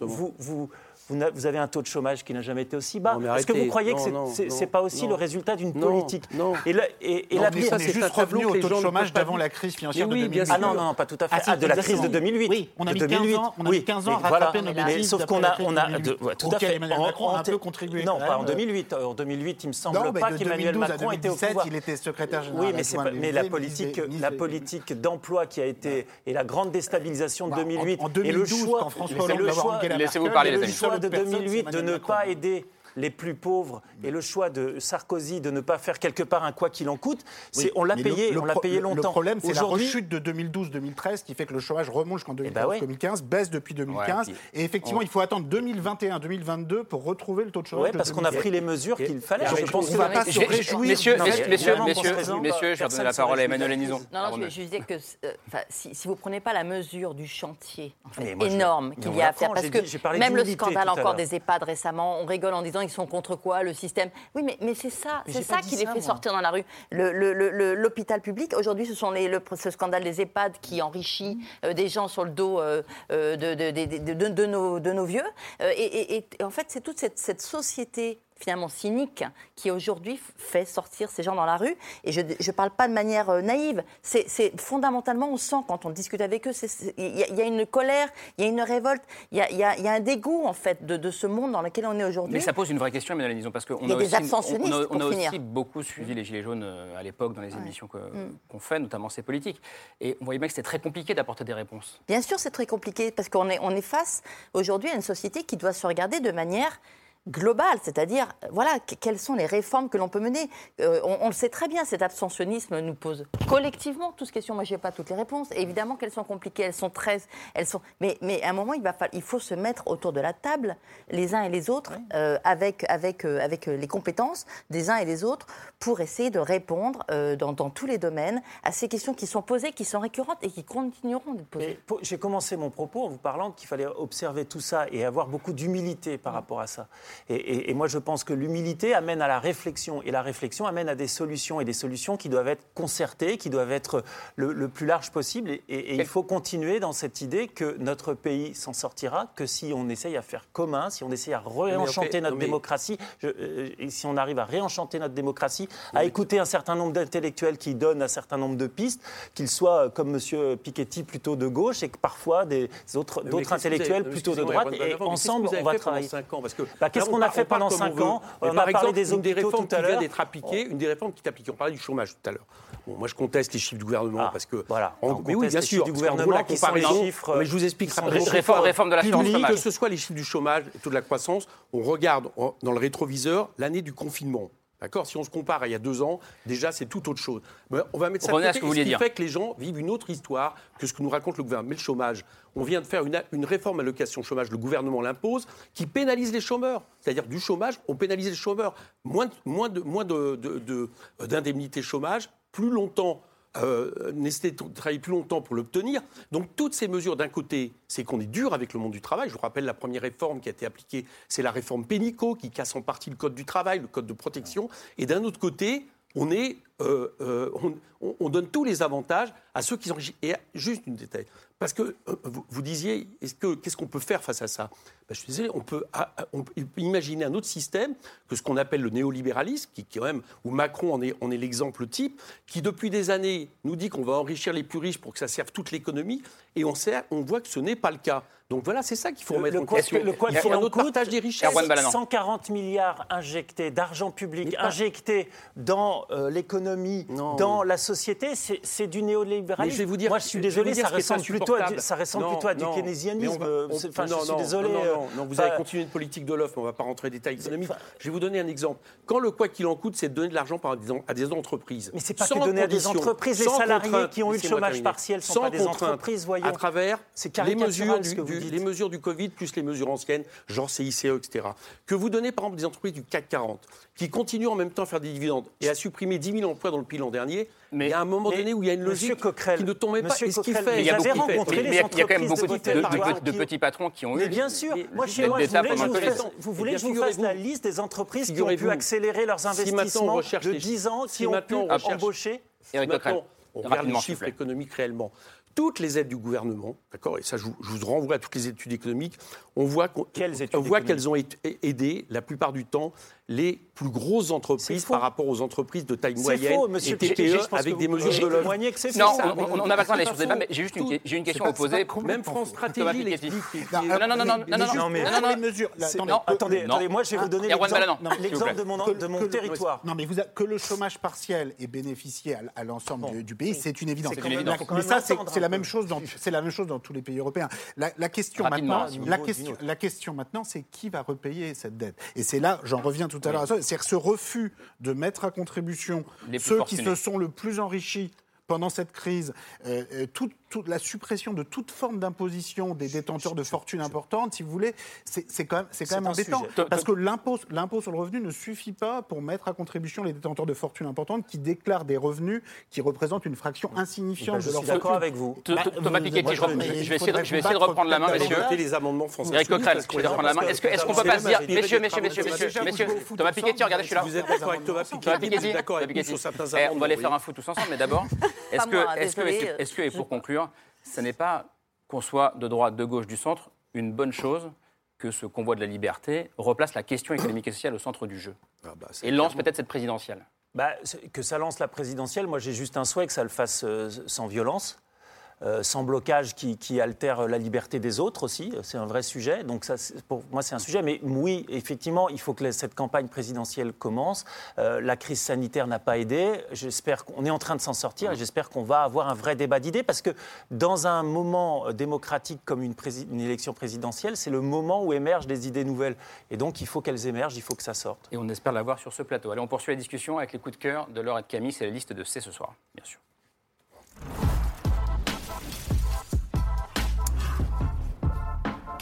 vous, vous, vous- avez un taux de chômage qui n'a jamais été aussi bas. Est-ce que vous croyez Non, que non, c'est pas aussi non. le résultat d'une politique non. Et, la, et, et Non, la mais est c'est juste revenu au taux de chômage d'avant la crise financière de oui, bien 2008. Ah non, non, pas tout à fait. Ah, Ah, de la crise de exactement. 2008. Oui, on a de mis 15 2008. ans, on a oui. mis 15 ans à rattraper nos bêtises Sauf qu'on a, on a, 2008. de- ouais, tout à fait. Emmanuel En- Macron a un peu contribué Non, pas en même. 2008. En 2008, il me semble pas qu'Emmanuel 2012 à Macron était au 2017, pouvoir. il était secrétaire général Oui, mais, la politique, la politique d'emploi qui a été et la grande déstabilisation de Bah, en- 2008 en et le 2012, choix, Laissez-vous parler, les le amis. De seule personne, 2008 c'est de ne pas aider les plus pauvres et le choix de Sarkozy de ne pas faire quelque part un quoi qu'il en coûte, c'est Oui, on l'a payé, le on l'a payé longtemps. Le problème, c'est la rechute de 2012-2013 qui fait que le chômage remonte jusqu'en 2014-2015, baisse depuis 2015. Ouais, puis- et effectivement, on- il faut attendre 2021-2022 pour retrouver le taux de chômage. De parce qu'on a 2017. pris les mesures qu'il fallait. Je pense on que va pas se réjouir. Messieurs, messieurs, qu'on je Personne donne la parole à. Emmanuel Lenison. Non, je, disais que euh, si, vous ne prenez pas la mesure du chantier énorme qu'il y a à faire, parce que même le scandale encore des EHPAD récemment, on rigole en disant ils sont contre quoi Le système? Oui, mais, mais c'est ça, c'est ça qui les fait moi. sortir dans la rue. L'hôpital public, aujourd'hui, ce sont les, le, ce scandale des EHPAD qui enrichit euh, des gens sur le dos euh, euh, de, de- de- de- nos, de nos vieux. Et- et en fait, c'est toute cette, cette société finalement cynique qui aujourd'hui fait sortir ces gens dans la rue. Et je ne parle pas de manière euh, naïve. C'est fondamentalement, on sent quand on discute avec eux, il y, a- il y a une colère, il y a une révolte, il y a, y y un dégoût en fait de, de ce monde dans lequel on est aujourd'hui. Mais ça pose une vraie question, Emmanuel Lenison, parce qu'on a aussi, abstentionnistes, on a, on a pour aussi finir. beaucoup suivi les Gilets jaunes euh, à l'époque dans les Ouais. émissions Mm. qu'on fait, notamment ces politiques. Et on voyait bien que c'était très compliqué d'apporter des réponses. Bien sûr, c'est très compliqué parce qu'on est, on est face aujourd'hui à une société qui doit se regarder de manière globale, c'est-à-dire, voilà, que- quelles sont les réformes que l'on peut mener. Euh, on, on le sait très bien, cet abstentionnisme nous pose collectivement toutes ces questions. Moi, je n'ai pas toutes les réponses. Et évidemment qu'elles sont compliquées, elles sont très... Elles sont... mais, mais à un moment, il, va falloir, il faut se mettre autour de la table, les uns et les autres, euh, avec, avec, euh, avec les compétences des uns et des autres, pour essayer de répondre dans, dans tous les domaines à ces questions qui sont posées, qui sont récurrentes et qui continueront d'être posées. J'ai commencé mon propos en vous parlant qu'il fallait observer tout ça et avoir beaucoup d'humilité par rapport à ça. Et, et- et moi, je pense que l'humilité amène à la réflexion et la réflexion amène à des solutions et des solutions qui doivent être concertées, qui doivent être le, le plus large possible. Et, il faut continuer dans cette idée que notre pays s'en sortira que si on essaye à faire commun, si on essaye à réenchanter notre mais- démocratie, je- euh, et si on arrive à réenchanter notre démocratie, à écouter un certain nombre d'intellectuels qui donnent un certain nombre de pistes, qu'ils soient euh, comme M. Piketty plutôt de gauche et que parfois des autres, d'autres qu'est-ce intellectuels avez- plutôt de droite. Et qu'est-ce ensemble, on va travailler. cinq ans? Parce que Bah, qu'est-ce là, qu'on on a fait pendant comme on 5 veut. ans On par a parlé exemple, des une des hôpitaux réformes tout à qui vient l'heure. d'être appliquée, une des réformes qui est appliquée. On parlait du chômage tout à l'heure. Bon, moi, je conteste les chiffres du gouvernement parce que. voilà. en- On mais oui, bien sûr. chiffres du gros, gouvernement la qui sont les chiffres, Mais je vous explique rapidement. Réforme- réforme de l'assurance Public, chômage. Que ce soit les chiffres du chômage et de la croissance, on regarde dans le rétroviseur l'année du confinement. D'accord? Si on se compare à il y a deux ans, déjà, c'est tout autre chose. Mais on va mettre ça à côté, ce que vous qui dire. fait que les gens vivent une autre histoire que ce que nous raconte le gouvernement. Mais le chômage, on vient de faire une, une réforme allocation chômage, le gouvernement l'impose, qui pénalise les chômeurs. C'est-à-dire du chômage, on pénalise les chômeurs. Moins, moins de- moins de- de- de- d'indemnités chômage, plus longtemps euh, de travailler plus longtemps pour l'obtenir. Donc toutes ces mesures, d'un côté, c'est qu'on est dur avec le monde du travail. Je vous rappelle la première réforme qui a été appliquée, c'est la réforme Pénico, qui casse en partie le code du travail, le code de protection. Et d'un autre côté, on, est, euh, euh, on, on- on donne tous les avantages à ceux qui sont. Et juste une détail, parce que euh, vous, disiez, est-ce que qu'est-ce qu'on peut faire face à ça? Ben, Je désolé, on peut, ah, ah, peut imaginer un autre système que ce qu'on appelle le néolibéralisme, qui, quand même, où Macron en est, l'exemple type, qui depuis des années nous dit qu'on va enrichir les plus riches pour que ça serve toute l'économie, et on voit que ce n'est pas le cas. Donc voilà, c'est ça qu'il faut remettre en question. le quoi Il faut qu'il un en autre coûte, partage des richesses. 140 milliards injectés d'argent public, injectés dans euh, l'économie, dans la société, c'est du néolibéralisme. Mais je vais vous dire- Moi, je suis désolé, ça ressemble plutôt à du, ça ressemble Non, plutôt à du non, keynésianisme. mais on va- on- enfin, non, je suis non, désolé. Non, non, euh, non, non, vous avez continué une politique de l'offre, mais on ne va pas rentrer dans les détails économiques. Je vais vous donner un exemple. Quand le quoi qu'il en coûte, c'est de donner de l'argent par- à des- à des entreprises. Mais c'est pas Sans que donner à des entreprises. Les salariés qui ont eu le chômage partiel sont Sans pas des entreprises, voyons. À travers C'est les mesures, du, vous du- dites. les mesures du Covid plus les mesures anciennes, genre CICE, etc. Que vous donnez par exemple des entreprises du CAC 40 qui continuent en même temps à faire des dividendes et à supprimer 10 000 emplois dans le pays l'an dernier, il y a un moment mais donné où il y a une logique Coquerel, qui ne tombe pas. Monsieur Et ce qu'il Coquerel, fait, Mais il y a Vous avez beaucoup- rencontré mais- les mais il y a- il y a quand même entreprises beaucoup de de, votre de- de- territoire de qui- petits patrons qui ont eu Mais bien sûr, moi chez moi, vous, Covid. fasse- vous voulez que je vous fasse la liste des entreprises qui ont pu accélérer leurs investissements recherche de les 10 ans, qui ont pu embaucher Eric Maintenant, Coquerel, on regarde les chiffres économiques réellement. Toutes les aides du gouvernement, d'accord, et ça je vous, je vous renvoie à toutes les études économiques, on voit Quelles études on voit économiques qu'elles ont été- aidé la plupart du temps les plus grosses entreprises par rapport aux entreprises de taille moyenne faux, monsieur et TPE avec vous des mesures de Non, on- on on n'a pas le temps d'aller sur ce débat, mais j'ai juste une, question à poser. Même France Stratégie l'explique. Non, non, non, non, non, non, attendez, attendez, moi je vais vous donner Erwan l'exemple de mon, territoire. Non, mais que le chômage partiel ait bénéficié à, l'ensemble du, pays, c'est une évidence. Mais ça, c'est la même chose dans c'est la même chose dans tous les pays européens. La, la question Rapidement, maintenant, s'il vous la plaît. question, la question maintenant, c'est qui va repayer cette dette. Et c'est là, j'en reviens tout à l'heure à ça, c'est ce refus de mettre à contribution Les ceux qui se sont le plus enrichis pendant cette crise, euh, euh, toute, la suppression de toute forme d'imposition des détenteurs de fortunes importantes, si vous voulez, c'est quand même, c'est quand même embêtant. sujet. Parce que l'impôt l'impôt sur le revenu ne suffit pas pour mettre à contribution les détenteurs de fortunes importantes qui déclarent des revenus qui représentent une fraction insignifiante Ben, je de leur suis d'accord fortune. avec vous. T- Bah, t- Thomas moi, je, vais essayer de, reprendre la main, messieurs. Voter les amendements France Eric Coquerel, je vais reprendre la main. Est-ce qu'on peut pas se dire, messieurs, messieurs, messieurs, messieurs, Thomas Piketty, regardez, je suis là. Vous êtes d'accord avec Thomas avec Thomas Eh, amendements. On va aller faire un foot tous ensemble, mais d'abord, est-ce que, et pour conclure, ce n'est pas qu'on soit de droite, de gauche, du centre, une bonne chose que ce convoi de la liberté replace la question économique et sociale au centre du jeu. Ah bah, et lance clairement- peut-être cette présidentielle. Bah, que ça lance la présidentielle, moi j'ai juste un souhait que ça le fasse euh, sans violence. Euh, sans blocage qui, altère la liberté des autres aussi. C'est un vrai sujet. Donc pour moi, c'est un sujet. Mais oui, effectivement, il faut que cette campagne présidentielle commence. Euh, la crise sanitaire n'a pas aidé. J'espère qu'on est en train de s'en sortir et j'espère qu'on va avoir un vrai débat d'idées parce que dans un moment euh, démocratique comme une, une élection présidentielle, c'est le moment où émergent des idées nouvelles. Et donc, il faut qu'elles émergent, il faut que ça sorte. Et on espère l'avoir sur ce plateau. Allez, on poursuit la discussion avec les coups de cœur de Laure et de Camille. C'est la liste de C ce soir, bien sûr.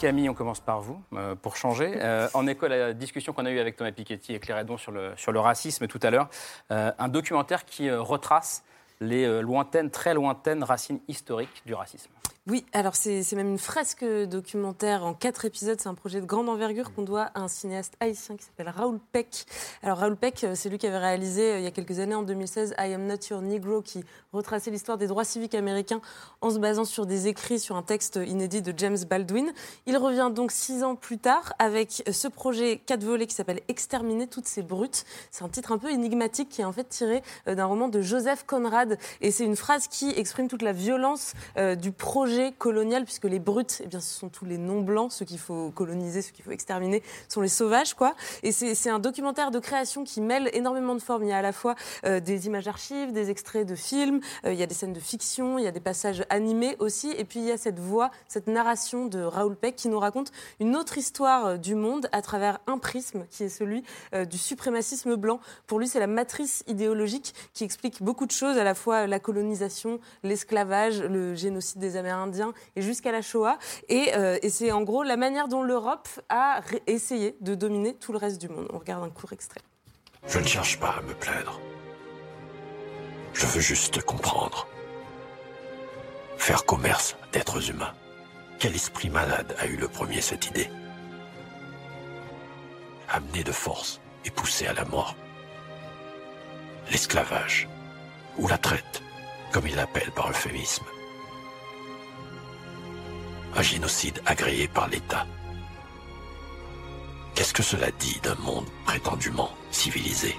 Camille, on commence par vous, euh, pour changer. Euh, en écho à la discussion qu'on a eue avec Thomas Piketty et Claire Hédon sur le, sur le racisme tout à l'heure, euh, un documentaire qui retrace les lointaines, très lointaines racines historiques du racisme. Oui, alors c'est même une fresque documentaire en quatre épisodes. C'est un projet de grande envergure qu'on doit à un cinéaste haïtien qui s'appelle Raoul Peck. Alors Raoul Peck, euh, c'est lui qui avait réalisé euh, il y a quelques années, en 2016, I Am Not Your Negro, qui retraçait l'histoire des droits civiques américains en se basant sur des écrits, sur un texte inédit de James Baldwin. Il revient donc six ans plus tard avec ce projet quatre volets qui s'appelle Exterminer toutes ces brutes. C'est un titre un peu énigmatique qui est en fait tiré euh, d'un roman de Joseph Conrad. Et c'est une phrase qui exprime toute la violence du projet colonial, puisque les brutes, eh bien, ce sont tous les non-blancs, ceux qu'il faut coloniser, ceux qu'il faut exterminer, sont les sauvages, quoi. Et c'est un documentaire de création qui mêle énormément de formes. Il y a à la fois euh, des images d'archives, des extraits de films, euh, il y a des scènes de fiction, il y a des passages animés aussi, et puis il y a cette voix, cette narration de Raoul Peck qui nous raconte une autre histoire euh, du monde à travers un prisme qui est celui du suprémacisme blanc. Pour lui, c'est la matrice idéologique qui explique beaucoup de choses, à la fois la colonisation, l'esclavage, le génocide des Amérindiens et jusqu'à la Shoah. Et, euh, et c'est en gros la manière dont l'Europe a essayé de dominer tout le reste du monde. On regarde un court extrait. Je ne cherche pas à me plaindre. Je veux juste comprendre. Faire commerce d'êtres humains. Quel esprit malade a eu le premier cette idée? Amener de force et pousser à la mort. L'esclavage. Ou la traite, comme il l'appelle par euphémisme. Un génocide agréé par l'État. Qu'est-ce que cela dit d'un monde prétendument civilisé?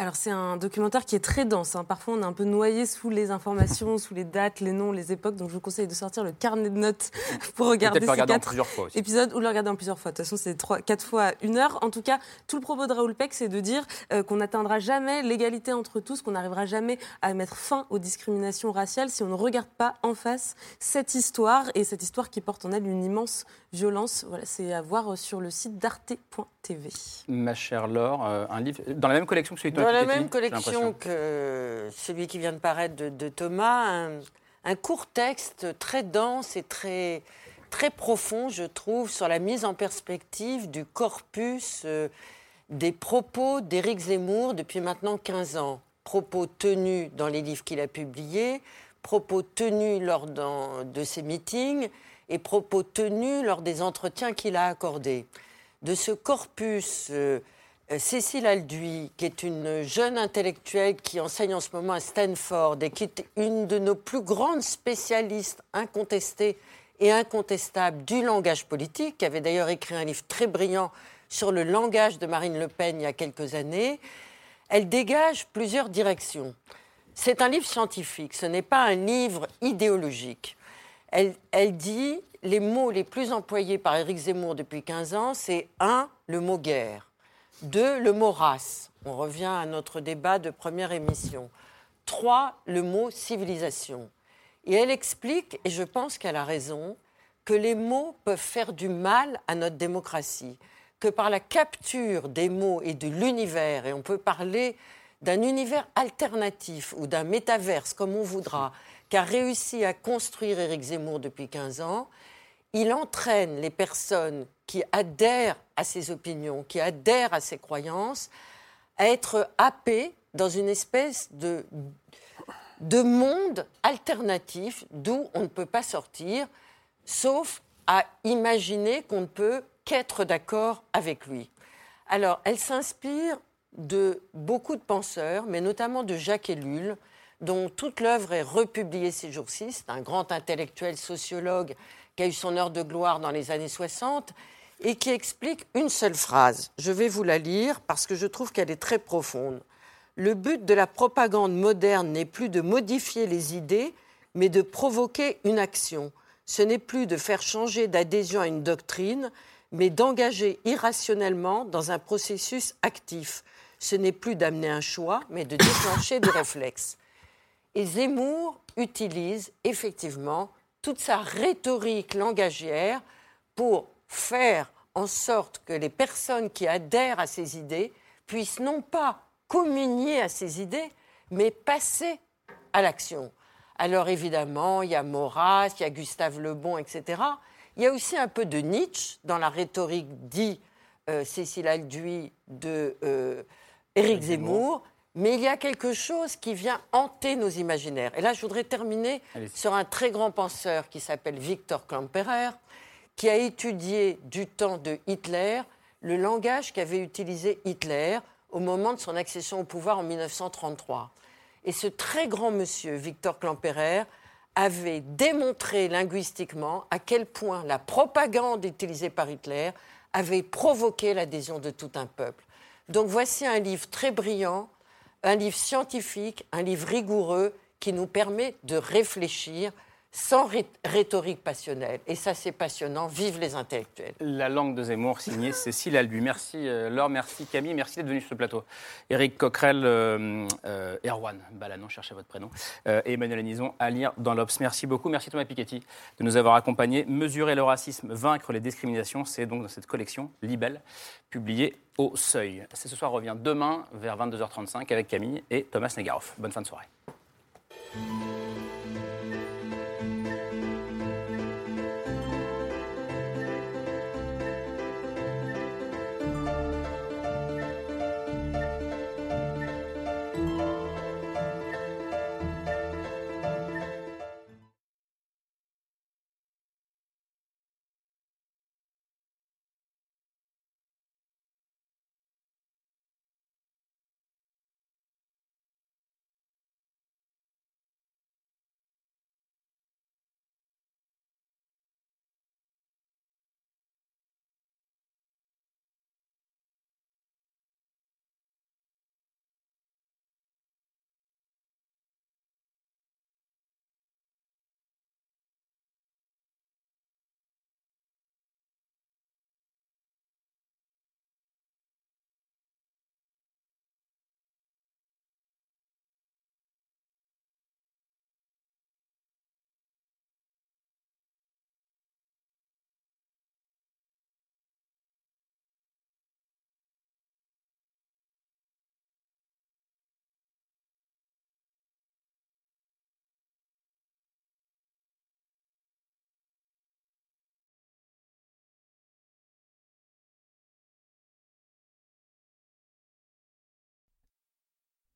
Alors c'est un documentaire qui est très dense. hein. Parfois on est un peu noyé sous les informations, sous les dates, les noms, les époques. Donc je vous conseille de sortir le carnet de notes pour regarder ces quatre plusieurs fois aussi. épisodes ou le regarder en plusieurs fois. De toute façon c'est trois, quatre fois une heure. En tout cas, tout le propos de Raoul Peck, c'est de dire euh, qu'on n'atteindra jamais l'égalité entre tous, qu'on n'arrivera jamais à mettre fin aux discriminations raciales si on ne regarde pas en face cette histoire et cette histoire qui porte en elle une immense violence. Voilà, c'est à voir sur le site d'arte.tv. Ma chère Laure, euh, un livre dans la même collection que celui de Dans la même collection que celui qui vient de paraître de, de Thomas, un, un court texte très dense et très, très profond, je trouve, sur la mise en perspective du corpus euh, des propos d'Éric Zemmour depuis maintenant 15 ans. Propos tenus dans les livres qu'il a publiés, propos tenus lors de ses meetings et propos tenus lors des entretiens qu'il a accordés. De ce corpus, euh, euh, Cécile Alduy, qui est une jeune intellectuelle qui enseigne en ce moment à Stanford et qui est une de nos plus grandes spécialistes incontestées et incontestables du langage politique, qui avait d'ailleurs écrit un livre très brillant sur le langage de Marine Le Pen il y a quelques années, elle dégage plusieurs directions. C'est un livre scientifique, ce n'est pas un livre idéologique. Elle, elle dit les mots les plus employés par Éric Zemmour depuis 15 ans, c'est un, le mot guerre, deux, le mot race. On revient à notre débat de première émission. Trois, le mot civilisation. Et elle explique, et je pense qu'elle a raison, que les mots peuvent faire du mal à notre démocratie, que par la capture des mots et de l'univers, et on peut parler d'un univers alternatif ou d'un métaverse, comme on voudra, qu'a réussi à construire Éric Zemmour depuis 15 ans, il entraîne les personnes qui adhèrent à ses opinions, qui adhèrent à ses croyances, à être happées dans une espèce de, de monde alternatif d'où on ne peut pas sortir, sauf à imaginer qu'on ne peut qu'être d'accord avec lui. Alors, elle s'inspire de beaucoup de penseurs, mais notamment de Jacques Ellul, dont toute l'œuvre est republiée ces jours-ci. C'est un grand intellectuel sociologue qui a eu son heure de gloire dans les années 60 et qui explique une seule phrase. Je vais vous la lire parce que je trouve qu'elle est très profonde. Le but de la propagande moderne n'est plus de modifier les idées, mais de provoquer une action. Ce n'est plus de faire changer d'adhésion à une doctrine, mais d'engager irrationnellement dans un processus actif. Ce n'est plus d'amener un choix, mais de déclencher des réflexes. Et Zemmour utilise effectivement toute sa rhétorique langagière pour faire en sorte que les personnes qui adhèrent à ses idées puissent non pas communier à ses idées, mais passer à l'action. Alors évidemment, il y a Maurras, il y a Gustave Lebon, etc. Il y a aussi un peu de Nietzsche dans la rhétorique dit euh, Cécile Alduy de euh, Éric Zemmour, mais il y a quelque chose qui vient hanter nos imaginaires. Et là, je voudrais terminer sur un très grand penseur qui s'appelle Victor Klemperer, qui a étudié du temps de Hitler le langage qu'avait utilisé Hitler au moment de son accession au pouvoir en 1933. Et ce très grand monsieur, Victor Klemperer, avait démontré linguistiquement à quel point la propagande utilisée par Hitler avait provoqué l'adhésion de tout un peuple. Donc voici un livre très brillant, un livre scientifique, un livre rigoureux qui nous permet de réfléchir sans rhétorique passionnelle. Et ça, c'est passionnant. Vive les intellectuels. La langue de Zemmour, signée Cécile Albu. Merci euh, Laure, merci Camille, merci d'être venu sur ce plateau. Éric Coquerel, euh, euh, Erwan Balanon, cherchez votre prénom, et Emmanuel Anison à lire dans l'Obs. Merci beaucoup. Merci Thomas Piketty de nous avoir accompagnés. Mesurer le racisme, vaincre les discriminations, c'est donc dans cette collection Libelle, publiée au Seuil. C'est ce soir revient demain vers 22h35 avec Camille et Thomas Negaroff. Bonne fin de soirée.